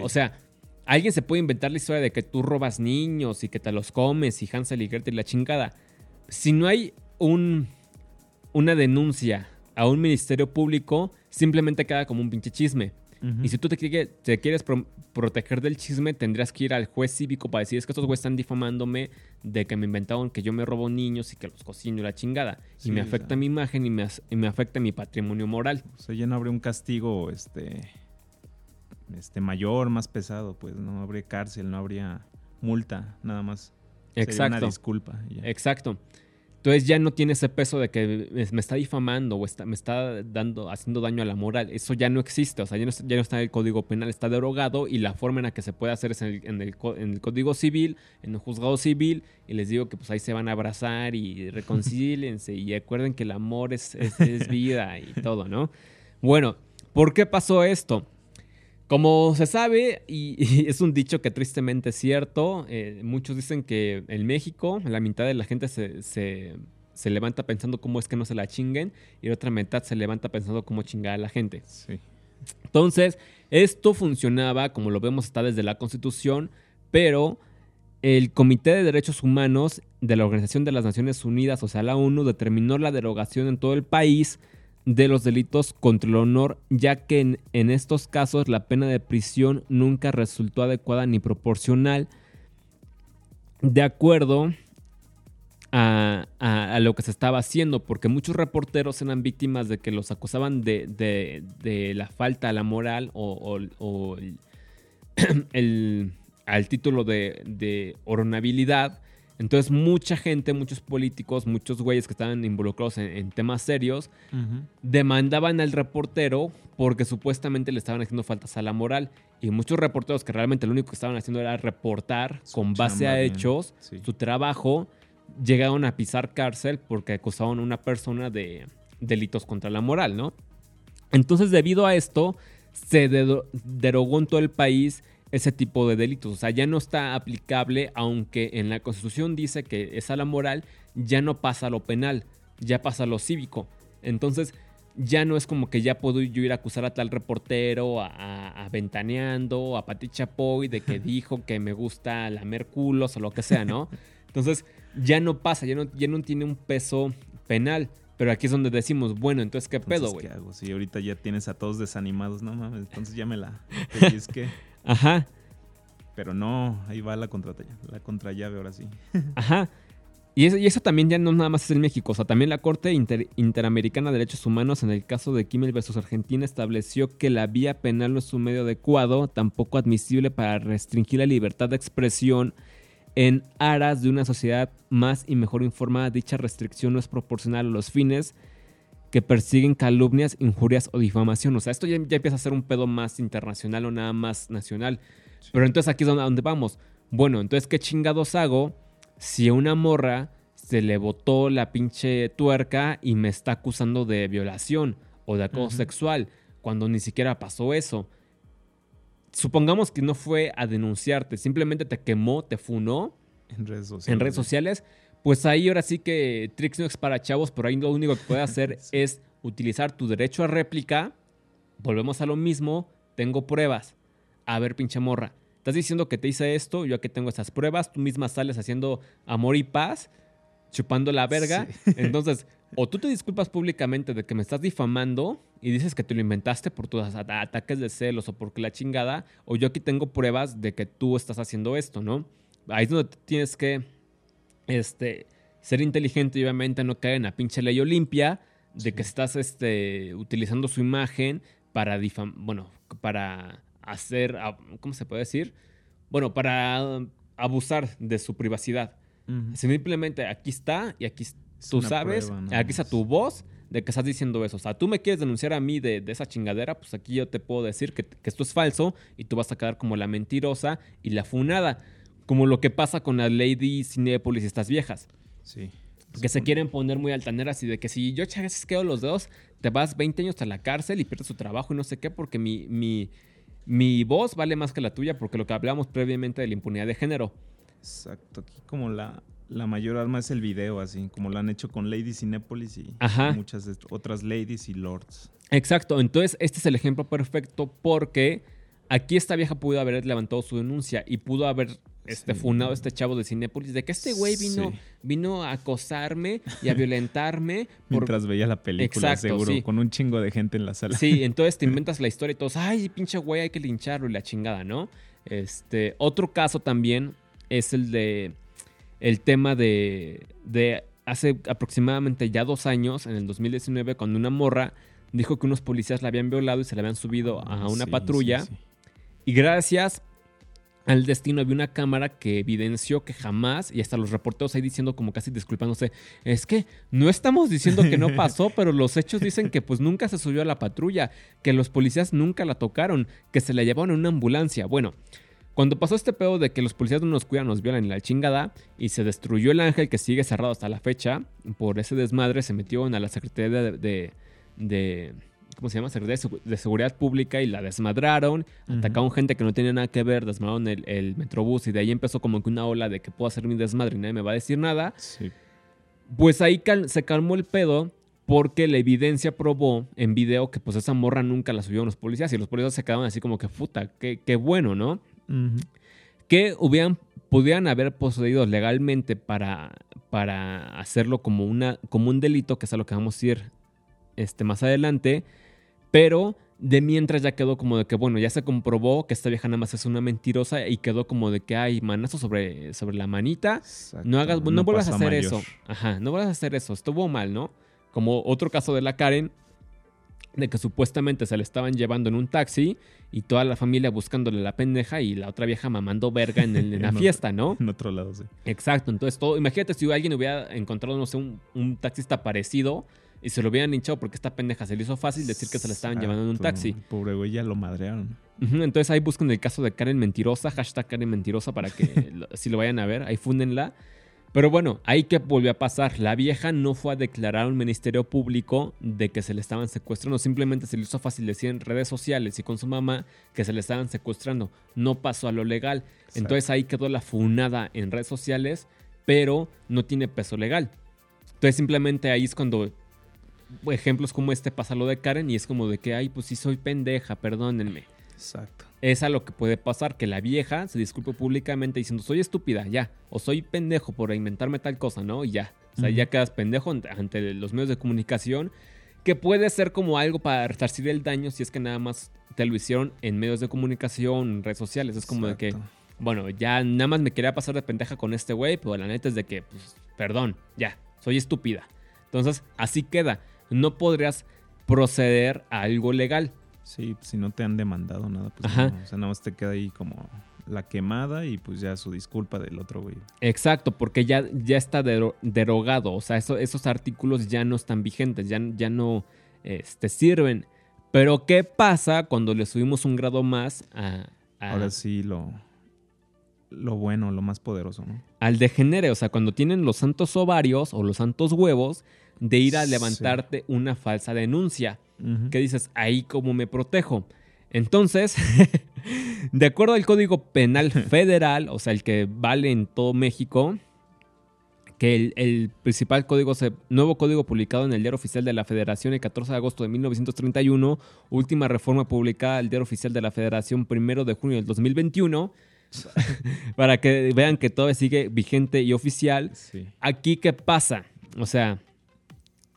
O sea, alguien se puede inventar la historia de que tú robas niños y que te los comes y Hansel y Gretel y la chingada. Si no hay un, una denuncia a un ministerio público, simplemente queda como un pinche chisme. Y si tú te, quiere- te quieres pro- proteger del chisme, tendrías que ir al juez cívico para decir es que estos güeyes están difamándome de que me inventaron que yo me robo niños y que los cocino y la chingada. Sí, y me afecta mi imagen y me, y me afecta mi patrimonio moral. O sea, ya no habría un castigo este, este mayor, más pesado, pues no habría cárcel, no habría multa, nada más. Sería Exacto. una disculpa. ya. Exacto. Entonces ya no tiene ese peso de que me está difamando o está, me está dando, haciendo daño a la moral. Eso ya no existe. O sea, ya no, está- en el Código Penal, está derogado y la forma en la que se puede hacer es en el, Código Civil, en el Juzgado Civil. Y les digo que pues ahí se van a abrazar y reconcíliense y recuerden que el amor es vida y todo, ¿no? Bueno, ¿por qué pasó esto? Como se sabe, y, y es un dicho que tristemente es cierto, eh, muchos dicen que en México la mitad de la gente se, se- se levanta pensando cómo es que no se la chinguen y la otra mitad se levanta pensando cómo chingar a la gente. Sí. Entonces, esto funcionaba, como lo vemos, está desde la Constitución, pero el Comité de Derechos Humanos de la Organización de las Naciones Unidas, o sea, la ONU, determinó la derogación en todo el país de los delitos contra el honor, ya que en, estos casos la pena de prisión nunca resultó adecuada ni proporcional, de acuerdo a, a- lo que se estaba haciendo, porque muchos reporteros eran víctimas de que los acusaban de, de- la falta a la moral o, el, el- al título de, de honorabilidad. Entonces mucha gente, muchos políticos, muchos güeyes que estaban involucrados en, en temas serios, demandaban al reportero porque supuestamente le estaban haciendo faltas a la moral. Y muchos reporteros que realmente lo único que estaban haciendo era reportar Su con base chamba a hechos sí. su trabajo, llegaron a pisar cárcel porque acusaban a una persona de delitos contra la moral, ¿no? Entonces, debido a esto, se derogó en todo el país ese tipo de delitos. O sea, ya no está aplicable, aunque en la Constitución dice que es a la moral, ya no pasa a lo penal, ya pasa a lo cívico. Entonces, ya no es como que ya puedo yo ir a acusar a tal reportero, a, a- a Ventaneando, a Pati Chapoy, de que dijo que me gusta lamer culos o lo que sea, ¿no? Entonces, ya no pasa, ya no, ya no tiene un peso penal. Pero aquí es donde decimos, bueno, entonces, ¿qué pedo, güey? ¿qué hago? Si ahorita ya tienes a todos desanimados, no mames, entonces ya me la pellizqué. Ajá. Pero no, ahí va la contra la contrallave ahora sí. Ajá. Y eso, y eso también ya no nada más es en México. O sea, también la Corte Inter- Interamericana de Derechos Humanos en el caso de Kimmel versus Argentina estableció que la vía penal no es un medio adecuado, tampoco admisible para restringir la libertad de expresión en aras de una sociedad más y mejor informada. Dicha restricción no es proporcional a los fines que persiguen calumnias, injurias o difamación. O sea, esto ya, ya empieza a ser un pedo más internacional o nada más nacional. Pero entonces aquí es donde, vamos. Bueno, entonces, ¿qué chingados hago si a una morra se le botó la pinche tuerca y me está acusando de violación o de acoso sexual cuando ni siquiera pasó eso? Supongamos que no fue a denunciarte, simplemente te quemó, te funó En redes sociales. en redes sociales, pues ahí ahora sí que Trix no es para chavos, pero ahí lo único que puedes hacer Sí. es utilizar tu derecho a réplica. Volvemos a lo mismo, tengo pruebas. A ver, pinche morra, estás diciendo que te hice esto, yo aquí tengo estas pruebas, tú misma sales haciendo amor y paz, chupando la verga. Entonces, o tú te disculpas públicamente de que me estás difamando y dices que te lo inventaste por tus ata- ataques de celos o porque la chingada, o yo aquí tengo pruebas de que tú estás haciendo esto, ¿no? Ahí es donde tienes que este, ser inteligente y obviamente no caer en la pinche ley Olimpia de que estás este, utilizando su imagen para difam bueno, para hacer, ¿cómo se puede decir? Bueno, para ah, abusar de su privacidad. Simplemente aquí está y aquí Es tú sabes, prueba, aquí está tu voz de que estás diciendo eso. O sea, tú me quieres denunciar a mí de, de esa chingadera, pues aquí yo te puedo decir que, que esto es falso y tú vas a quedar como la mentirosa y la funada. Como lo que pasa con las Lady Cinepolis y estas viejas. Sí. Que se quieren poner muy altaneras y de que si yo chasqueo los dedos, te vas 20 años a la cárcel y pierdes tu trabajo y no sé qué, porque mi, mi, mi voz vale más que la tuya, porque lo que hablábamos previamente de la impunidad de género. Exacto. Aquí como la, la mayor arma es el video, así. Como lo han hecho con Lady Cinépolis y Ajá. muchas otras ladies y lords. Exacto, entonces este es el ejemplo perfecto porque aquí esta vieja pudo haber levantado su denuncia y pudo haber este, Sí. funado este chavo de Cinépolis de que este güey vino, Sí. vino a acosarme y a violentarme. por- Mientras veía la película, Exacto, seguro, sí. con un chingo de gente en la sala. Sí, entonces te inventas la historia y todos, ay, pinche güey, hay que lincharlo y la chingada, ¿no? Este, otro caso también es el de el tema de, de hace aproximadamente ya dos años, en el 2019, cuando una morra dijo que unos policías la habían violado y se la habían subido a Ah, una patrulla. Y gracias al destino había una cámara que evidenció que jamás, y hasta los reporteros ahí diciendo como casi disculpándose, es que no estamos diciendo que no pasó, pero los hechos dicen que pues nunca se subió a la patrulla, que los policías nunca la tocaron, que se la llevaron en una ambulancia. Bueno, cuando pasó este pedo de que los policías no nos cuidan, nos violan y la chingada, y se destruyó el ángel que sigue cerrado hasta la fecha, por ese desmadre se metió a la Secretaría de... de- de- ¿Cómo se llama? Secretaría de Segu- de Seguridad Pública y la desmadraron. Atacaron gente que no tenía nada que ver, desmadraron el, el metrobús y de ahí empezó como que una ola de que puedo hacer mi desmadre y nadie me va a decir nada. Sí. Pues ahí cal- se calmó el pedo porque la evidencia probó en video que pues esa morra nunca la subieron los policías y los policías se quedaban así como que puta, qué, qué bueno, ¿no? Que hubieran, pudieran haber procedido legalmente para, para hacerlo como, una, como un delito, que es a lo que vamos a ir este, más adelante, pero De mientras ya quedó como de que, bueno, ya se comprobó que esta vieja nada más es una mentirosa y quedó como de que hay manazo sobre, sobre la manita. Exacto, No hagas, no, vuelvas a hacer mayor. eso. Ajá, no vuelvas a hacer eso. Estuvo mal, ¿no? Como otro caso de la Karen, de que supuestamente se le estaban llevando en un taxi y toda la familia buscándole la pendeja y la otra vieja mamando verga en, el- en la En fiesta, ¿no? En otro lado, sí. Exacto, entonces todo, imagínate si alguien hubiera encontrado, no sé, un, un taxista parecido y se lo hubieran hinchado porque esta pendeja se le hizo fácil decir que se la estaban llevando en un taxi. Pobre güey, ya lo madrearon. Entonces ahí buscan el caso de Karen Mentirosa, hashtag Karen Mentirosa para que si lo vayan a ver, ahí fúndenla. Pero bueno, ahí que volvió a pasar. La vieja no fue a declarar a un ministerio público de que se le estaban secuestrando. Simplemente se le hizo fácil decir en redes sociales y con su mamá que se le estaban secuestrando. No pasó a lo legal. Entonces ahí quedó la funada en redes sociales, pero no tiene peso legal. Entonces simplemente ahí es cuando ejemplos como este pasa lo de Karen y es como de que, ay, pues sí soy pendeja, perdónenme. Exacto. Es a lo que puede pasar, que la vieja se disculpe públicamente diciendo soy estúpida, ya, o soy pendejo por inventarme tal cosa, ¿no? Y ya. O sea, Ujú. ya quedas pendejo ante, los medios de comunicación, que puede ser como algo para resarcir el daño si es que nada más te lo hicieron en medios de comunicación, redes sociales. Es como de que, bueno, ya nada más me quería pasar de pendeja con este güey, pero la neta es de que, pues, perdón, ya, soy estúpida. Entonces, así queda. No podrías proceder a algo legal. Sí, si no te han demandado nada, pues Ajá. no. O sea, nada más te queda ahí como la quemada y pues ya su disculpa del otro güey. Exacto, porque ya, ya está dero- derogado. O sea, eso- esos artículos ya no están vigentes, ya, ya no este, sirven. Pero, ¿qué pasa cuando le subimos un grado más a, a- Ahora sí lo, lo bueno, lo más poderoso, ¿no? al degenere? O sea, cuando tienen los santos ovarios o los santos huevos de ir a Sí. levantarte una falsa denuncia. Ujú. ¿Qué dices? Ahí cómo me protejo. Entonces, de acuerdo al Código Penal Federal, o sea, el que vale en todo México, que el, el principal código, se- nuevo código publicado en el Diario Oficial de la Federación el 14 de agosto de 1931, última reforma publicada en el Diario Oficial de la Federación primero de junio del 2021, para que vean que todo sigue vigente y oficial. Sí. Aquí, ¿qué pasa? O sea,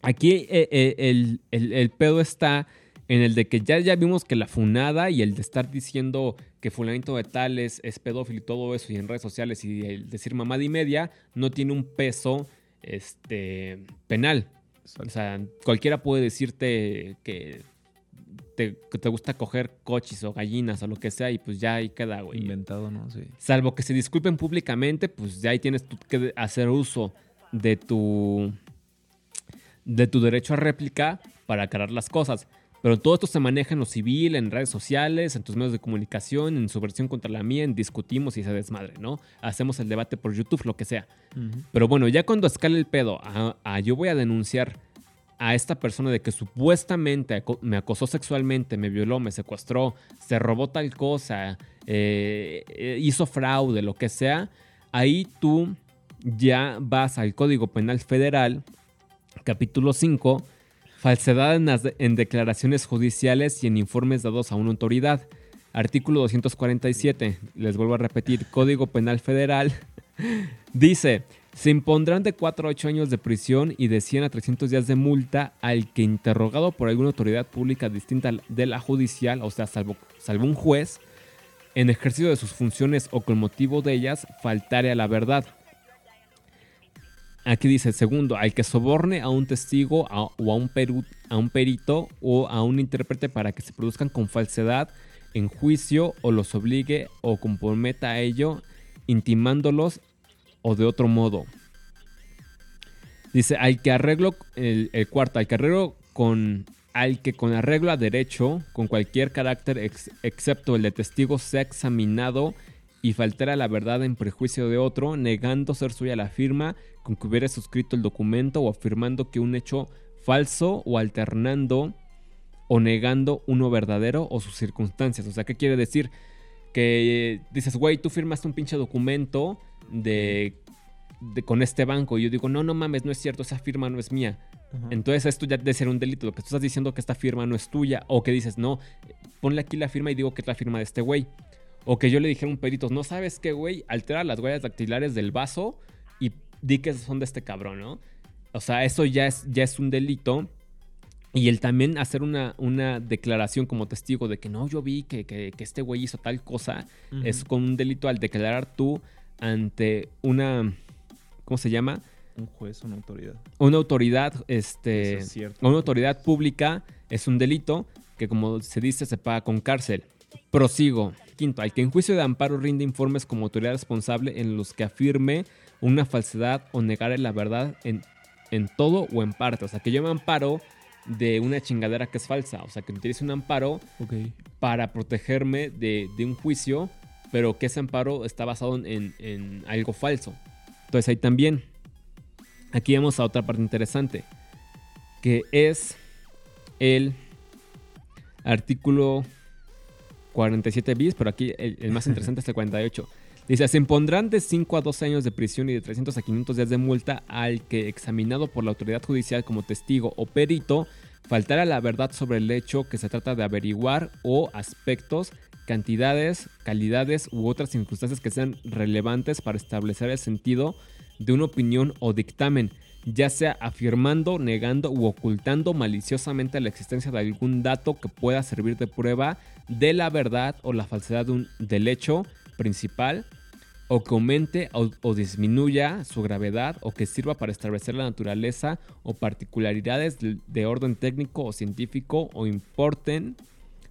aquí eh, eh, el, el- el pedo está en el de que ya, ya vimos que la funada y el de estar diciendo que fulanito de tal es, es pedófilo y todo eso y en redes sociales y el decir mamada y media no tiene un peso este, penal. O sea, cualquiera puede decirte que te, que te gusta coger coches o gallinas o lo que sea y pues ya ahí queda, güey. Inventado, ¿no? Sí. Salvo que se disculpen públicamente, pues ya ahí tienes tú que hacer uso de tu de tu derecho a réplica para aclarar las cosas. Pero todo esto se maneja en lo civil, en redes sociales, en tus medios de comunicación, en su versión contra la mía, en discutimos y se desmadre, ¿no? Hacemos el debate por YouTube, lo que sea. Pero bueno, ya cuando escala el pedo, a, a yo voy a denunciar a esta persona de que supuestamente me acosó sexualmente, me violó, me secuestró, se robó tal cosa, eh, eh, hizo fraude, lo que sea, ahí tú ya vas al Código Penal Federal, capítulo 5, falsedad en declaraciones judiciales y en informes dados a una autoridad. Artículo 247, les vuelvo a repetir, Código Penal Federal, dice, se impondrán de 4 a 8 años de prisión y de 100 a 300 días de multa al que interrogado por alguna autoridad pública distinta de la judicial, o sea, salvo, un juez, en ejercicio de sus funciones o con motivo de ellas, faltare a la verdad. Aquí dice, segundo, al que soborne a un testigo o a un, a un perito o a un intérprete para que se produzcan con falsedad en juicio o los obligue o comprometa a ello, intimándolos o de otro modo. Dice, al que arreglo, el, cuarto, al que arreglo con, al que con arreglo a derecho, con cualquier carácter ex- excepto el de testigo, sea examinado y faltara la verdad en prejuicio de otro, negando ser suya la firma con que hubiera suscrito el documento o afirmando que un hecho falso o alternando o negando uno verdadero o sus circunstancias. O sea, ¿qué quiere decir? Que eh, dices, güey, tú firmaste un pinche documento de, de- con este banco y yo digo, no, no mames, no es cierto, esa firma no es mía. Ajá. Entonces esto ya debe ser un delito. Lo que tú estás diciendo que esta firma no es tuya. O que dices, no, ponle aquí la firma y digo que es la firma de este güey. O que yo le dijera a un perito, no sabes qué, güey, altera las huellas dactilares del vaso y di que son de este cabrón, ¿no? O sea, eso ya es, ya es un delito. Y el también hacer una, una declaración como testigo de que no, yo vi que, que- que este güey hizo tal cosa, es con un delito al declarar tú ante una, ¿cómo se llama? un juez o una autoridad. Una autoridad, este, Eso es cierto. una autoridad pública es un delito que como se dice se paga con cárcel. Prosigo. Quinto, al que en juicio de amparo rinde informes como autoridad responsable en los que afirme una falsedad o negare la verdad en, en todo o en parte. O sea, que yo me amparo de una chingadera que es falsa. O sea, que utilice un amparo para protegerme de, de un juicio, pero que ese amparo está basado en, en algo falso. Entonces ahí también, aquí vamos a otra parte interesante, que es el artículo 47 bis, pero aquí el, el más interesante es el 48. Dice, se impondrán de 5 a 12 años de prisión y de 300 a 500 días de multa al que, examinado por la autoridad judicial como testigo o perito, faltara la verdad sobre el hecho que se trata de averiguar o aspectos, cantidades, calidades u otras circunstancias que sean relevantes para establecer el sentido de una opinión o dictamen, ya sea afirmando, negando u ocultando maliciosamente la existencia de algún dato que pueda servir de prueba de la verdad o la falsedad de un, del hecho principal, o que aumente o, disminuya su gravedad, o que sirva para establecer la naturaleza o particularidades de, de orden técnico o científico, o importen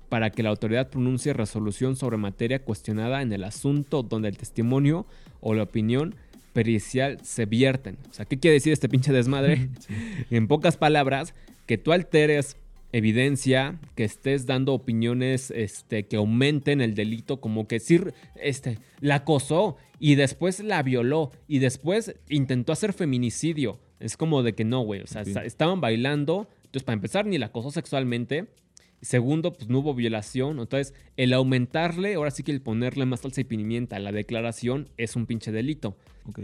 para que la autoridad pronuncie resolución sobre materia cuestionada en el asunto donde el testimonio o la opinión pericial se vierten. O sea, ¿qué quiere decir este pinche desmadre? En pocas palabras, que tú alteres evidencia, que estés dando opiniones este, que aumenten el delito, como que sí, este, la acosó y después la violó y después intentó hacer feminicidio. Es como de que no, güey. O sea, estaban bailando. Entonces, para empezar, ni la acosó sexualmente. Segundo, pues no hubo violación. Entonces, el aumentarle, ahora sí que el ponerle más salsa y pimienta a la declaración es un pinche delito. Ok.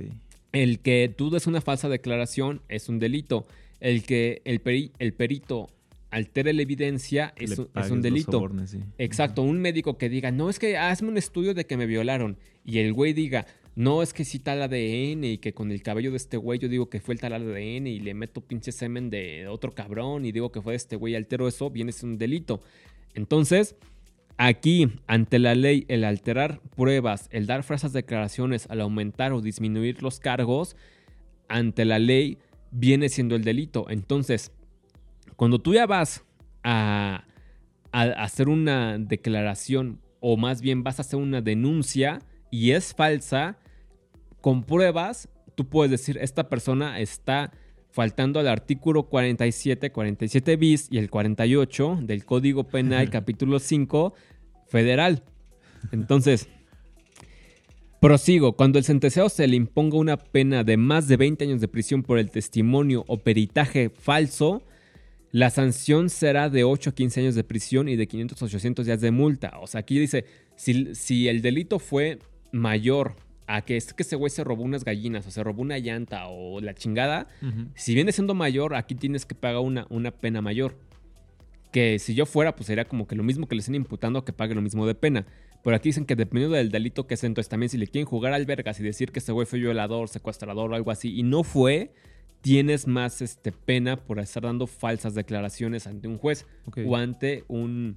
El que tú des una falsa declaración es un delito. El que el, peri- el perito altere la evidencia es, un- es delito. sobornes, sí. Exacto, un médico que diga, no, es que hazme un estudio de que me violaron. Y el güey diga, no, es que sí tal ADN y que con el cabello de este güey yo digo que fue el tal ADN y le meto pinche semen de otro cabrón y digo que fue de este güey altero eso, viene siendo un delito. Entonces, aquí, ante la ley, el alterar pruebas, el dar falsas declaraciones, al aumentar o disminuir los cargos, ante la ley viene siendo el delito. Entonces, cuando tú ya vas a hacer una declaración, o más bien vas a hacer una denuncia y es falsa, con pruebas, tú puedes decir, esta persona está faltando al artículo 47, 47 bis y el 48 del Código Penal, capítulo 5, federal. Entonces, prosigo. Cuando el sentenciado se le imponga una pena de más de 20 años de prisión por el testimonio o peritaje falso, la sanción será de 8 a 15 años de prisión y de 500 a 800 días de multa. O sea, aquí dice, si, si el delito fue mayor a que es que ese güey se robó unas gallinas o se robó una llanta o la chingada, si viene siendo mayor, aquí tienes que pagar una, una pena mayor. Que si yo fuera, pues sería como que lo mismo que le estén imputando que pague lo mismo de pena. Pero aquí dicen que dependiendo del delito que es, entonces también si le quieren jugar al vergas y decir que ese güey fue violador, secuestrador o algo así, y no fue, tienes más este, pena por estar dando falsas declaraciones ante un juez o ante un,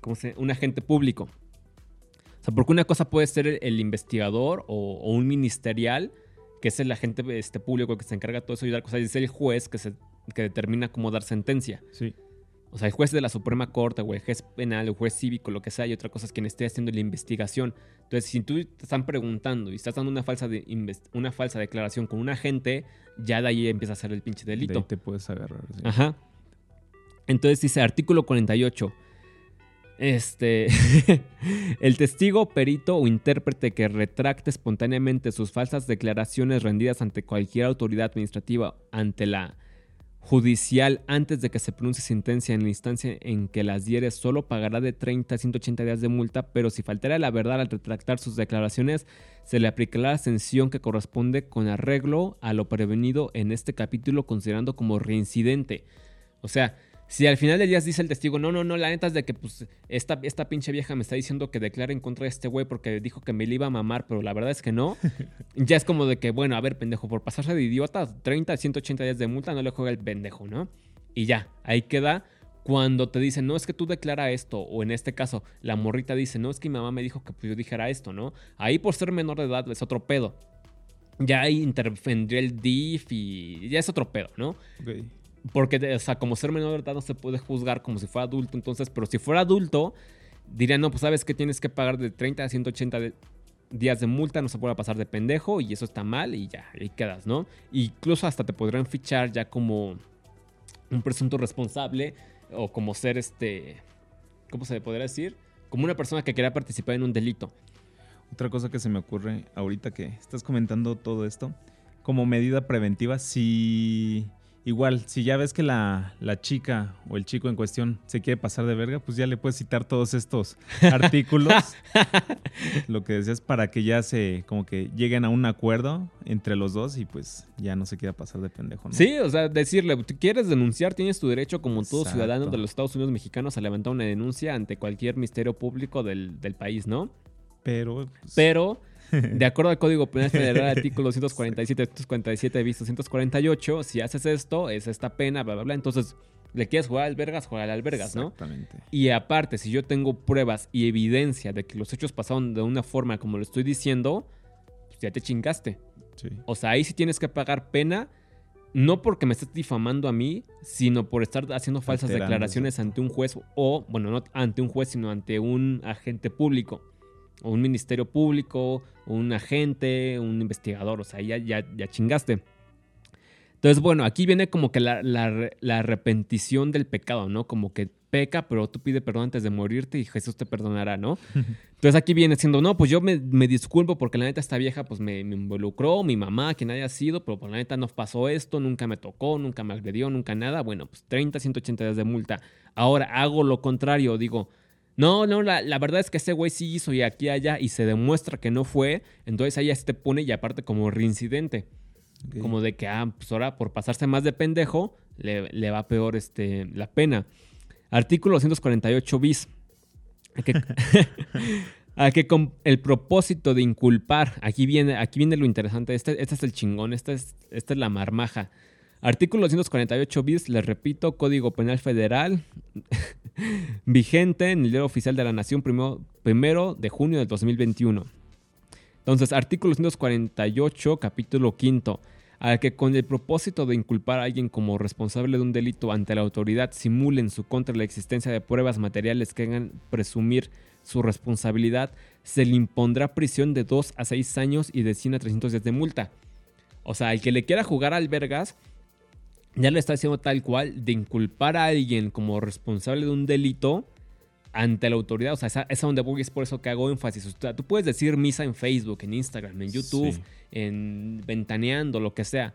¿cómo se, un agente público. Sea, porque una cosa puede ser el, investigador o, o un ministerial, que es el agente este, público que se encarga de todo eso y otra cosa es el juez que, se, que determina cómo dar sentencia. Sí. O sea, el juez de la Suprema Corte o el juez penal o el juez cívico, lo que sea, y otra cosa es quien esté haciendo la investigación. Entonces, si tú te están preguntando y estás dando una falsa, de una falsa declaración con un agente, ya de ahí empieza a ser el pinche De ahí delito. te puedes agarrar. sí. Ajá. Entonces dice artículo 48. Este. el testigo, perito o intérprete que retracte espontáneamente sus falsas declaraciones rendidas ante cualquier autoridad administrativa ante la judicial antes de que se pronuncie sentencia en la instancia en que las diere solo pagará de 30 a 180 días de multa, pero si faltara la verdad al retractar sus declaraciones, se le aplicará la sanción que corresponde con arreglo a lo prevenido en este capítulo considerando como reincidente. O sea, si al final del día dice el testigo, no, no, no, la neta es de que pues esta, esta pinche vieja me está diciendo que declare en contra de este güey porque dijo que me le iba a mamar, pero la verdad es que no. ya es como de que, bueno, a ver, pendejo, por pasarse de idiota, 30 a 180 días de multa no le juega el pendejo, ¿no? y ya, ahí queda. Cuando te dicen, no es que tú declara esto, o en este caso, la morrita dice, no es que mi mamá me dijo que pues, yo dijera esto, ¿no? Ahí por ser menor de edad es otro pedo. Ya ahí intervendría el DIF y ya es otro pedo, ¿no? Porque, o sea, como ser menor de edad no se puede juzgar como si fuera adulto. Entonces, pero si fuera adulto, dirían, no, pues sabes que tienes que pagar de 30 a 180 de- días de multa, no se puede pasar de pendejo y eso está mal y ya, ahí quedas, ¿no? Incluso hasta te podrían fichar ya como un presunto responsable o como ser este, ¿cómo se le podría decir? Como una persona que quería participar en un delito. Otra cosa que se me ocurre ahorita que estás comentando todo esto, como medida preventiva, si igual, si ya ves que la, la chica o el chico en cuestión se quiere pasar de verga, pues ya le puedes citar todos estos artículos. lo que decías para que ya se, como que lleguen a un acuerdo entre los dos y pues ya no se quiera pasar de pendejo, ¿no? Sí, o sea, decirle, tú quieres denunciar, tienes tu derecho como todo Exacto. ciudadano de los Estados Unidos mexicanos a levantar una denuncia ante cualquier ministerio público del, del país, ¿no? Pero, pues, Pero, de acuerdo al Código Penal Federal, artículo 247, 247 bis 248, si haces esto, es esta pena, bla, bla, bla. Entonces, le quieres jugar al vergas, juega al vergas, ¿no? Exactamente. Y aparte, si yo tengo pruebas y evidencia de que los hechos pasaron de una forma como lo estoy diciendo, pues ya te chingaste. Sí. O sea, ahí sí tienes que pagar pena, no porque me estés difamando a mí, sino por estar haciendo falsas Alterando, declaraciones ante un juez o, bueno, no ante un juez, sino ante un agente público, o un ministerio público, o un agente, un investigador, o sea, ya, ya, ya chingaste. Entonces, bueno, aquí viene como que la, la la arrepentición del pecado, ¿no? Como que peca, pero tú pide perdón antes de morirte y Jesús te perdonará, ¿no? Entonces aquí viene siendo, no, pues yo me, me disculpo porque la neta esta vieja pues me, me involucró, mi mamá, quien haya sido, pero por la neta no pasó esto, nunca me tocó, nunca me agredió, nunca nada. Bueno, pues 30, 180 días de multa. Ahora hago lo contrario, digo, no, no, la, la verdad es que ese güey sí hizo y aquí allá y se demuestra que no fue, entonces ahí ya se te pone y aparte como reincidente. Como de que, ah, pues ahora por pasarse más de pendejo, le, le va peor este, la pena. Artículo 248 bis. A que, a que con el propósito de inculpar, aquí viene, aquí viene lo interesante, este, este es el chingón, esta es, esta es la marmaja. Artículo 248 bis, les repito, Código Penal Federal, vigente en el Diario Oficial de la Nación, primero, de junio del 2021. Entonces, artículo 248, capítulo quinto, al que con el propósito de inculpar a alguien como responsable de un delito ante la autoridad simule en su contra la existencia de pruebas materiales que hagan presumir su responsabilidad, se le impondrá prisión de 2 a 6 años y de 100 a 300 días de multa. O sea, el que le quiera jugar al vergas, ya le está haciendo tal cual de inculpar a alguien como responsable de un delito ante la autoridad. O sea, esa- es a donde voy, es por eso que hago énfasis. O sea, tú puedes decir misa en Facebook, en Instagram, en YouTube, Sí. en Ventaneando, lo que sea.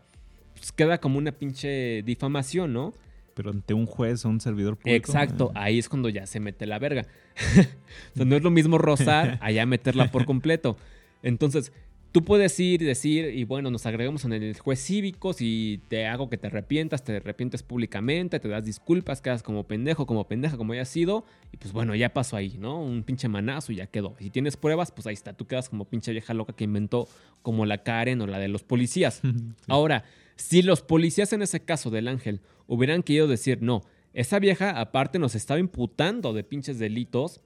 Pues queda como una pinche difamación, ¿no? Pero ante un juez o un servidor público. Exacto, eh, ahí es cuando ya se mete la verga. o sea, no es lo mismo rozar, allá meterla por completo. Entonces, tú puedes ir y decir, y bueno, nos agregamos en el juez cívico, si te hago que te arrepientas, te arrepientes públicamente, te das disculpas, quedas como pendejo, como pendeja, como hayas sido, y pues bueno, ya pasó ahí, ¿no? Un pinche manazo y ya quedó. Si tienes pruebas, pues ahí está, tú quedas como pinche vieja loca que inventó como la Karen o la de los policías. Ahora, si los policías en ese caso del ángel hubieran querido decir, no, esa vieja aparte nos estaba imputando de pinches delitos,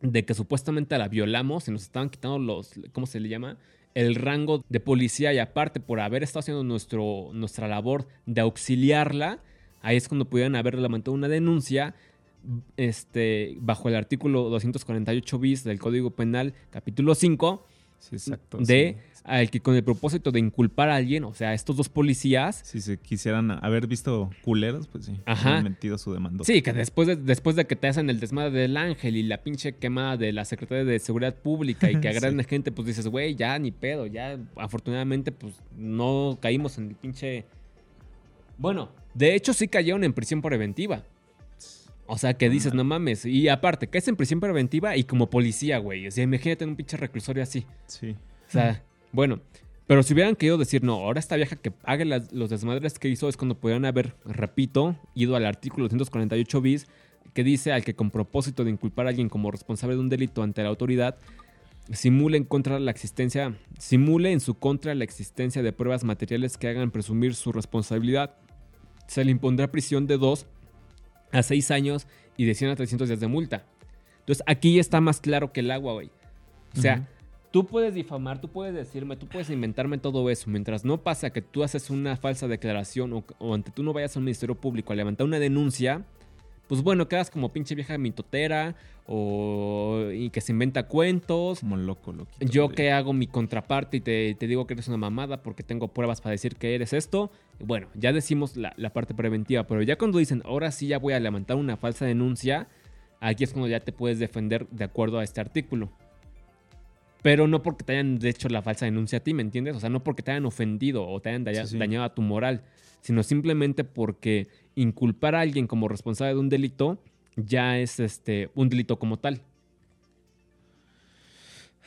de que supuestamente la violamos y nos estaban quitando los, ¿cómo se le llama? El rango de policía y aparte por haber estado haciendo nuestro, nuestra labor de auxiliarla, ahí es cuando pudieran haber levantado una denuncia este, bajo el artículo 248 bis del Código Penal, capítulo 5, Sí, exacto. de sí. al que con el propósito de inculpar a alguien, o sea, estos dos policías, Si se quisieran haber visto culeros, pues sí. Ajá. hubieran metido su demanda. Sí, que después de, después de que te hacen el desmadre del ángel y la pinche quemada de la Secretaría de Seguridad Pública y que agradan a gente, pues dices, güey, ya ni pedo, ya afortunadamente pues no caímos en el pinche... Bueno, de hecho sí cayeron en prisión preventiva. O sea, que dices, no mames. Y aparte, que es en prisión preventiva y como policía, güey. O sea, imagínate en un pinche reclusorio así. Sí. O sea, bueno, pero si hubieran querido decir, no, ahora esta vieja que haga las- los desmadres que hizo es cuando pudieran haber, repito, ido al artículo 248 bis, que dice al que con propósito de inculpar a alguien como responsable de un delito ante la autoridad, simule en contra la existencia, simule en su contra la existencia de pruebas materiales que hagan presumir su responsabilidad. se le impondrá prisión de 2 a 6 años y de 100 a 300 días de multa. Entonces aquí está más claro que el agua, güey. O sea, tú puedes difamar, tú puedes decirme, tú puedes inventarme todo eso. Mientras no pasa que tú haces una falsa declaración o, o ante tú no vayas al Ministerio Público a levantar una denuncia, pues bueno, quedas como pinche vieja mitotera o y que se inventa cuentos. Como loco, loquito. Yo de- que hago mi contraparte y te, te digo que eres una mamada porque tengo pruebas para decir que eres esto. Bueno, ya decimos la, la parte preventiva, pero ya cuando dicen, ahora sí ya voy a levantar una falsa denuncia, aquí es cuando ya te puedes defender de acuerdo a este artículo. Pero no porque te hayan hecho la falsa denuncia a ti, ¿me entiendes? O sea, no porque te hayan ofendido o te hayan daña- Sí, sí. dañado a tu moral, sino simplemente porque inculpar a alguien como responsable de un delito ya es este un delito como tal.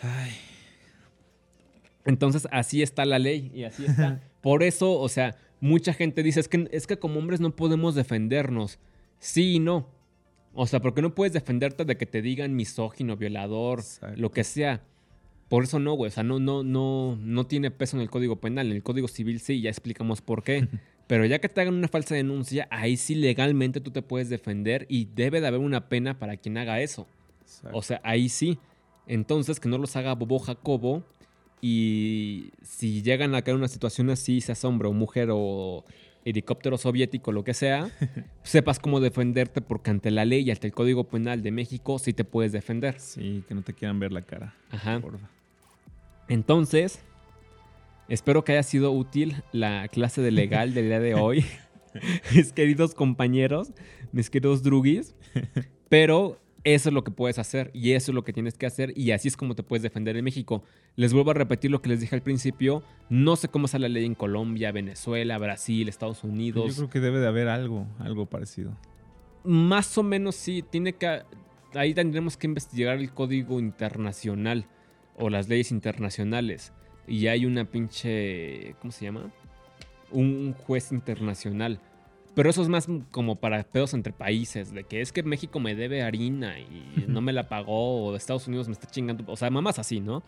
Ay, Entonces, así está la ley y así está. Por eso, o sea, mucha gente dice, es que, es que como hombres no podemos defendernos. Sí y no. O sea, porque no puedes defenderte de que te digan misógino, violador, Exacto. lo que sea. Por eso no, güey. O sea, no, no, no, no tiene peso en el Código Penal. En el Código Civil sí, ya explicamos por qué. Pero ya que te hagan una falsa denuncia, ahí sí legalmente tú te puedes defender y debe de haber una pena para quien haga eso. exacto. O sea, ahí sí. Entonces, que no los haga Bobo Jacobo. Y si llegan a caer en una situación así, seas hombre o mujer o helicóptero soviético, lo que sea, sepas cómo defenderte porque ante la ley y ante el Código Penal de México sí te puedes defender. Sí, que no te quieran ver la cara. Ajá. porfa. Entonces, espero que haya sido útil la clase de legal del día de hoy, mis queridos compañeros, mis queridos drugis. Pero eso es lo que puedes hacer y eso es lo que tienes que hacer y así es como te puedes defender en México. Les vuelvo a repetir lo que les dije al principio. No sé cómo está la ley en Colombia, Venezuela, Brasil, Estados Yo Unidos. creo que debe de haber algo, algo parecido. Más o menos sí, tiene que... Ahí tendremos que investigar el código internacional o las leyes internacionales. Y hay una pinche... ¿Cómo se llama? Un juez internacional. Pero eso es más como para pedos entre países, de que es que México me debe harina y no me la pagó, o Estados Unidos me está chingando. O sea, mamás así, ¿no?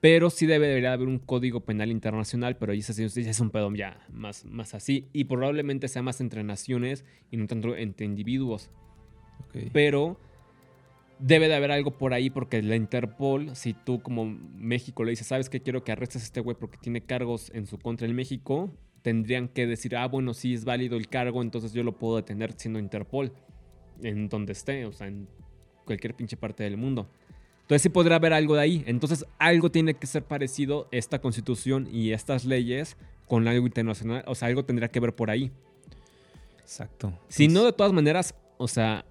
Pero sí debe, debería haber un código penal internacional, pero sí es un pedo ya más, más así. Y probablemente sea más entre naciones y no tanto entre individuos. Ok. Pero debe de haber algo por ahí porque la Interpol, si tú como México le dices, ¿sabes qué? Quiero que arrestes a este güey porque tiene cargos en su contra en México, tendrían que decir, ah, bueno, sí es válido el cargo, entonces yo lo puedo detener siendo Interpol, en donde esté, o sea, en cualquier pinche parte del mundo. Entonces sí podrá haber algo de ahí. Entonces algo tiene que ser parecido esta constitución y estas leyes con algo internacional. O sea, algo tendrá que ver por ahí. Exacto. Si Pues, no, de todas maneras, o sea,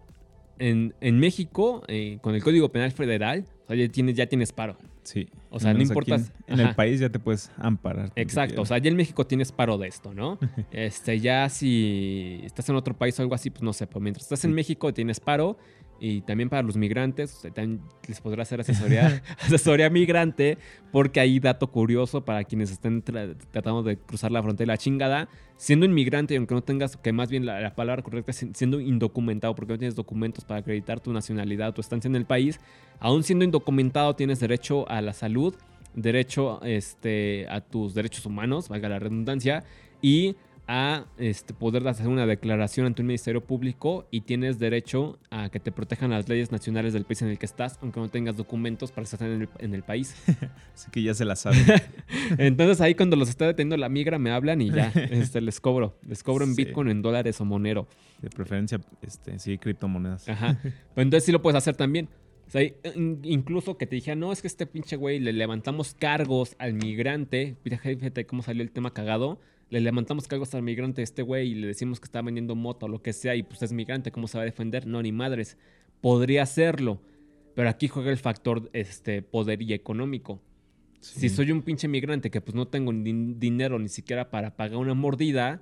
en, en México, eh, con el Código Penal Federal, o sea, ya tienes, ya tienes paro. Sí. o sea, no importa- En, en el país ya te puedes amparar. Exacto, o sea, ya en México tienes paro de esto, ¿no? Este, ya si estás en otro país o algo así, pues no sé, pero mientras estás en. México tienes paro y también para los migrantes, sea, también les podrá hacer asesoría, asesoría migrante, porque hay dato curioso para quienes estén tra- tratando de cruzar la frontera, chingada, siendo inmigrante aunque no tengas, que más bien la, la palabra correcta es siendo indocumentado, porque no tienes documentos para acreditar tu nacionalidad, tu estancia en el país, aún siendo indocumentado tienes derecho a la salud, derecho este, a tus derechos humanos, valga la redundancia, y a este, poder hacer una declaración ante un ministerio público y tienes derecho a que te protejan las leyes nacionales del país en el que estás, aunque no tengas documentos para estar en el, en el país. Así que ya se la saben. Entonces ahí cuando los está deteniendo la migra me hablan y ya este, les cobro. Les cobro en Sí. Bitcoin, en dólares o Monero. De preferencia, este, sí, criptomonedas. Ajá. Pero entonces sí lo puedes hacer también. O sea, in- incluso que te dije, no, es que este pinche güey le levantamos cargos al migrante. Fíjate cómo salió el tema cagado. Le levantamos cargos al migrante a este güey y le decimos que está vendiendo moto o lo que sea y pues es migrante, ¿cómo se va a defender? No, ni madres. Podría hacerlo. Pero aquí juega el factor este, poder y económico. Sí. Si soy un pinche migrante que pues no tengo ni dinero ni siquiera para pagar una mordida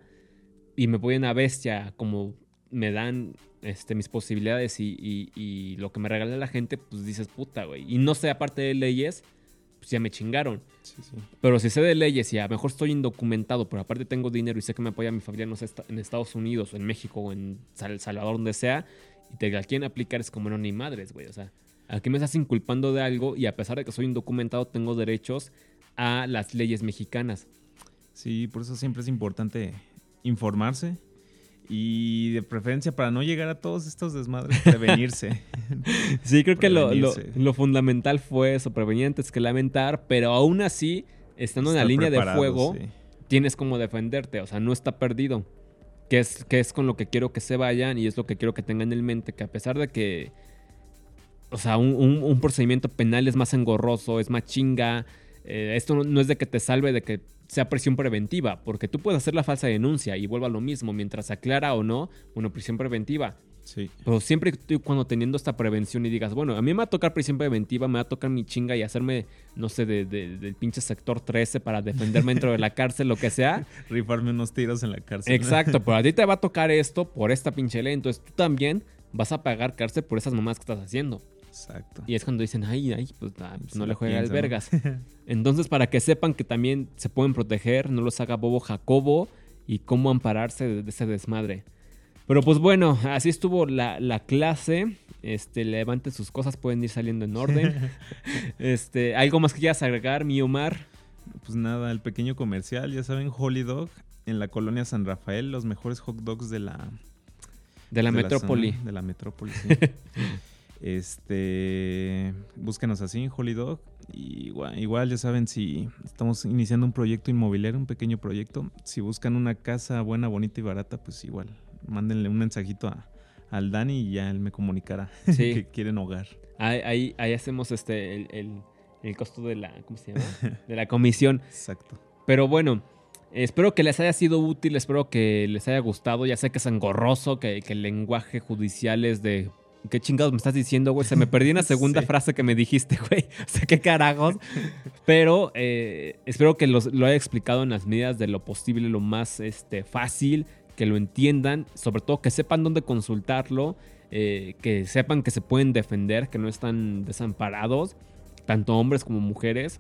y me voy en una bestia como me dan este, mis posibilidades y, y- y lo que me regala la gente, pues dices puta, güey. Y no sé, aparte de leyes, pues ya me chingaron. Sí, sí. Pero si sé de leyes y a lo mejor estoy indocumentado, pero aparte tengo dinero y sé que me apoya mi familia, no sé, en Estados Unidos o en México o en Sal- Salvador, donde sea, y te la quieren aplicar, es como no, ni madres, güey. O sea, aquí me estás inculpando de algo y a pesar de que soy indocumentado, tengo derechos a las leyes mexicanas. Sí, por eso siempre es importante informarse Y de preferencia, para no llegar a todos estos desmadres, prevenirse. Sí, creo que lo, lo- fundamental fue eso, prevenir antes que lamentar, pero aún así, estando en la línea de fuego, sí. tienes como defenderte, o sea, no está perdido. Que es, que es con lo que quiero que se vayan y es lo que quiero que tengan en mente, que a pesar de que, o sea, un, un- un procedimiento penal es más engorroso, es más chinga, eh, esto no, no es de que te salve de que sea prisión preventiva, porque tú puedes hacer la falsa denuncia y vuelva a lo mismo, mientras se aclara o no, bueno, prisión preventiva. Sí. Pero siempre estoy cuando teniendo esta prevención y digas, bueno, a mí me va a tocar prisión preventiva, me va a tocar mi chinga y hacerme, no sé, de, de- del pinche sector 13 para defenderme dentro de la cárcel, lo que sea. Rifarme unos tiros en la cárcel. Exacto, pero a ti te va a tocar esto por esta pinche ley, entonces tú también vas a pagar cárcel por esas mamás que estás haciendo. Exacto. Y es cuando dicen, ay, ay, pues, ah, pues no le juega al vergas. Entonces, para que sepan que también se pueden proteger, no los haga bobo Jacobo y cómo ampararse de, ese desmadre. Pero pues bueno, así estuvo la, la clase. Este, levanten sus cosas, pueden ir saliendo en orden. este, ¿algo más que quieras agregar, mi Omar? Pues nada, el pequeño comercial, ya saben, Holy Dog en la colonia San Rafael, los mejores hot dogs de la, De la de metrópoli. zona, de la metrópoli, sí. este, búsquenos así en Holy Dog. Y igual, igual, ya saben, si estamos iniciando un proyecto inmobiliario, un pequeño proyecto, si buscan una casa buena, bonita y barata, pues igual, mándenle un mensajito a, al Dani y ya él me comunicará Sí. que quieren hogar. Ahí, ahí, ahí hacemos este, el, el- el costo de la, ¿cómo se llama? De la comisión. Exacto. Pero bueno, espero que les haya sido útil, espero que les haya gustado. Ya sé que es engorroso, que, que el lenguaje judicial es de... ¿Qué chingados me estás diciendo, güey? Se me perdí en la segunda Sí. frase que me dijiste, güey. O sea, qué carajos. Pero eh, espero que los- lo haya explicado en las medidas de lo posible, lo más este, fácil, que lo entiendan, sobre todo que sepan dónde consultarlo, eh, que sepan que se pueden defender, que no están desamparados, tanto hombres como mujeres.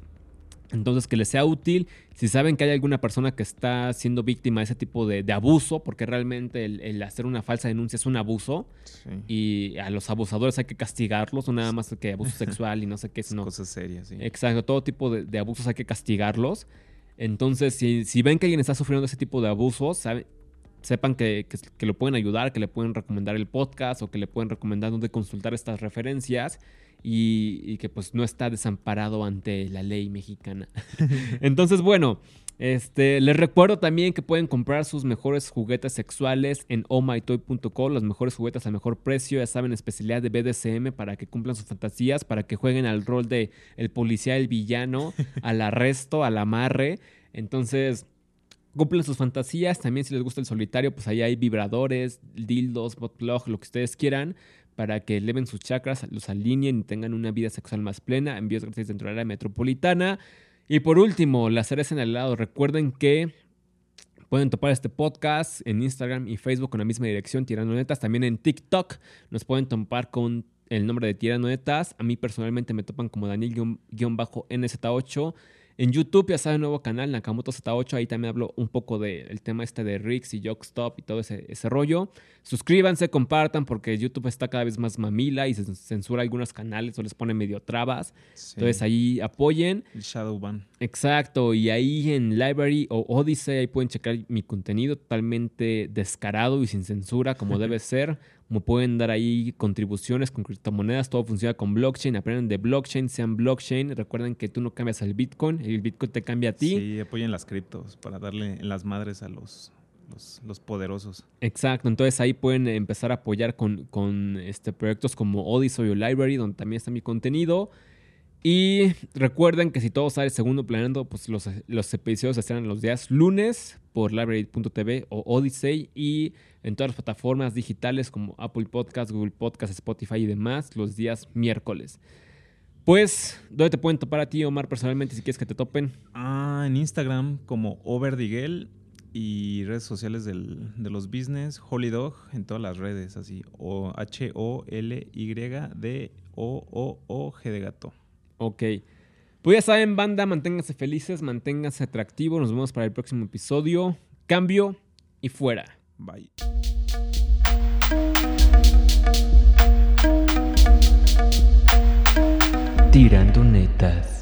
Entonces, que les sea útil. Si saben que hay alguna persona que está siendo víctima de ese tipo de, de abuso, porque realmente el, el hacer una falsa denuncia es un abuso, Sí. y a los abusadores hay que castigarlos, no nada más que abuso sexual y no sé qué, sino Cosas serias, sí. Exacto, todo tipo de, de abusos hay que castigarlos. Entonces, si, si ven que alguien está sufriendo ese tipo de abusos, sabe- sepan que, que- lo pueden ayudar, que le pueden recomendar el podcast o que le pueden recomendar dónde consultar estas referencias y, y que pues no está desamparado ante la ley mexicana. Entonces, bueno, este, les recuerdo también que pueden comprar sus mejores juguetes sexuales en ohmytoy.com, los mejores juguetes al mejor precio, ya saben, especialidad de BDSM para que cumplan sus fantasías, para que jueguen al rol de el policía, el villano, al arresto, al amarre. Entonces, cumplen sus fantasías. También si les gusta el solitario, pues ahí hay vibradores, dildos, botplug, lo que ustedes quieran, para que eleven sus chakras, los alineen y tengan una vida sexual más plena. Envíos gratis dentro del área metropolitana. Y por último, la cereza en el helado. Recuerden que pueden topar este podcast en Instagram y Facebook con la misma dirección, Tirando Netas. También en TikTok nos pueden topar con el nombre de Tirando Netas. A mí personalmente me topan como Daniel-NZ8. En YouTube ya saben, nuevo canal, Nakamoto Z8. Ahí también hablo un poco del tema este de Rix y Jokestop y todo ese, ese rollo. Suscríbanse, compartan, porque YouTube está cada vez más mamila y se censura algunos canales o les pone medio trabas. Sí. Entonces ahí apoyen. El Shadowban. Exacto, y ahí en Library o Odyssey ahí pueden checar mi contenido totalmente descarado y sin censura como debe ser. Como pueden dar ahí contribuciones con criptomonedas, todo funciona con blockchain, aprendan de blockchain, sean blockchain. Recuerden que tú no cambias al Bitcoin, el Bitcoin te cambia a ti. Sí, apoyen las criptos para darle en las madres a los, los, los poderosos. Exacto, entonces ahí pueden empezar a apoyar con, con este, proyectos como Odyssey o Library, donde también está mi contenido. Y recuerden que si todo sale segundo planeando, pues los, los episodios se estrenan los días lunes por library.tv o Odyssey y en todas las plataformas digitales como Apple Podcast, Google Podcast, Spotify y demás los días miércoles. Pues, ¿dónde te pueden topar a ti, Omar, personalmente, si quieres que te topen? Ah, en Instagram como Overdiguel y redes sociales del- de los business, Holy Dog, en todas las redes, así. O H-O-L-Y-D-O-O-O-G de gato. Ok. Pues ya saben, banda, manténganse felices, manténganse atractivos. Nos vemos para el próximo episodio. Cambio y fuera. Bye. Tirando netas.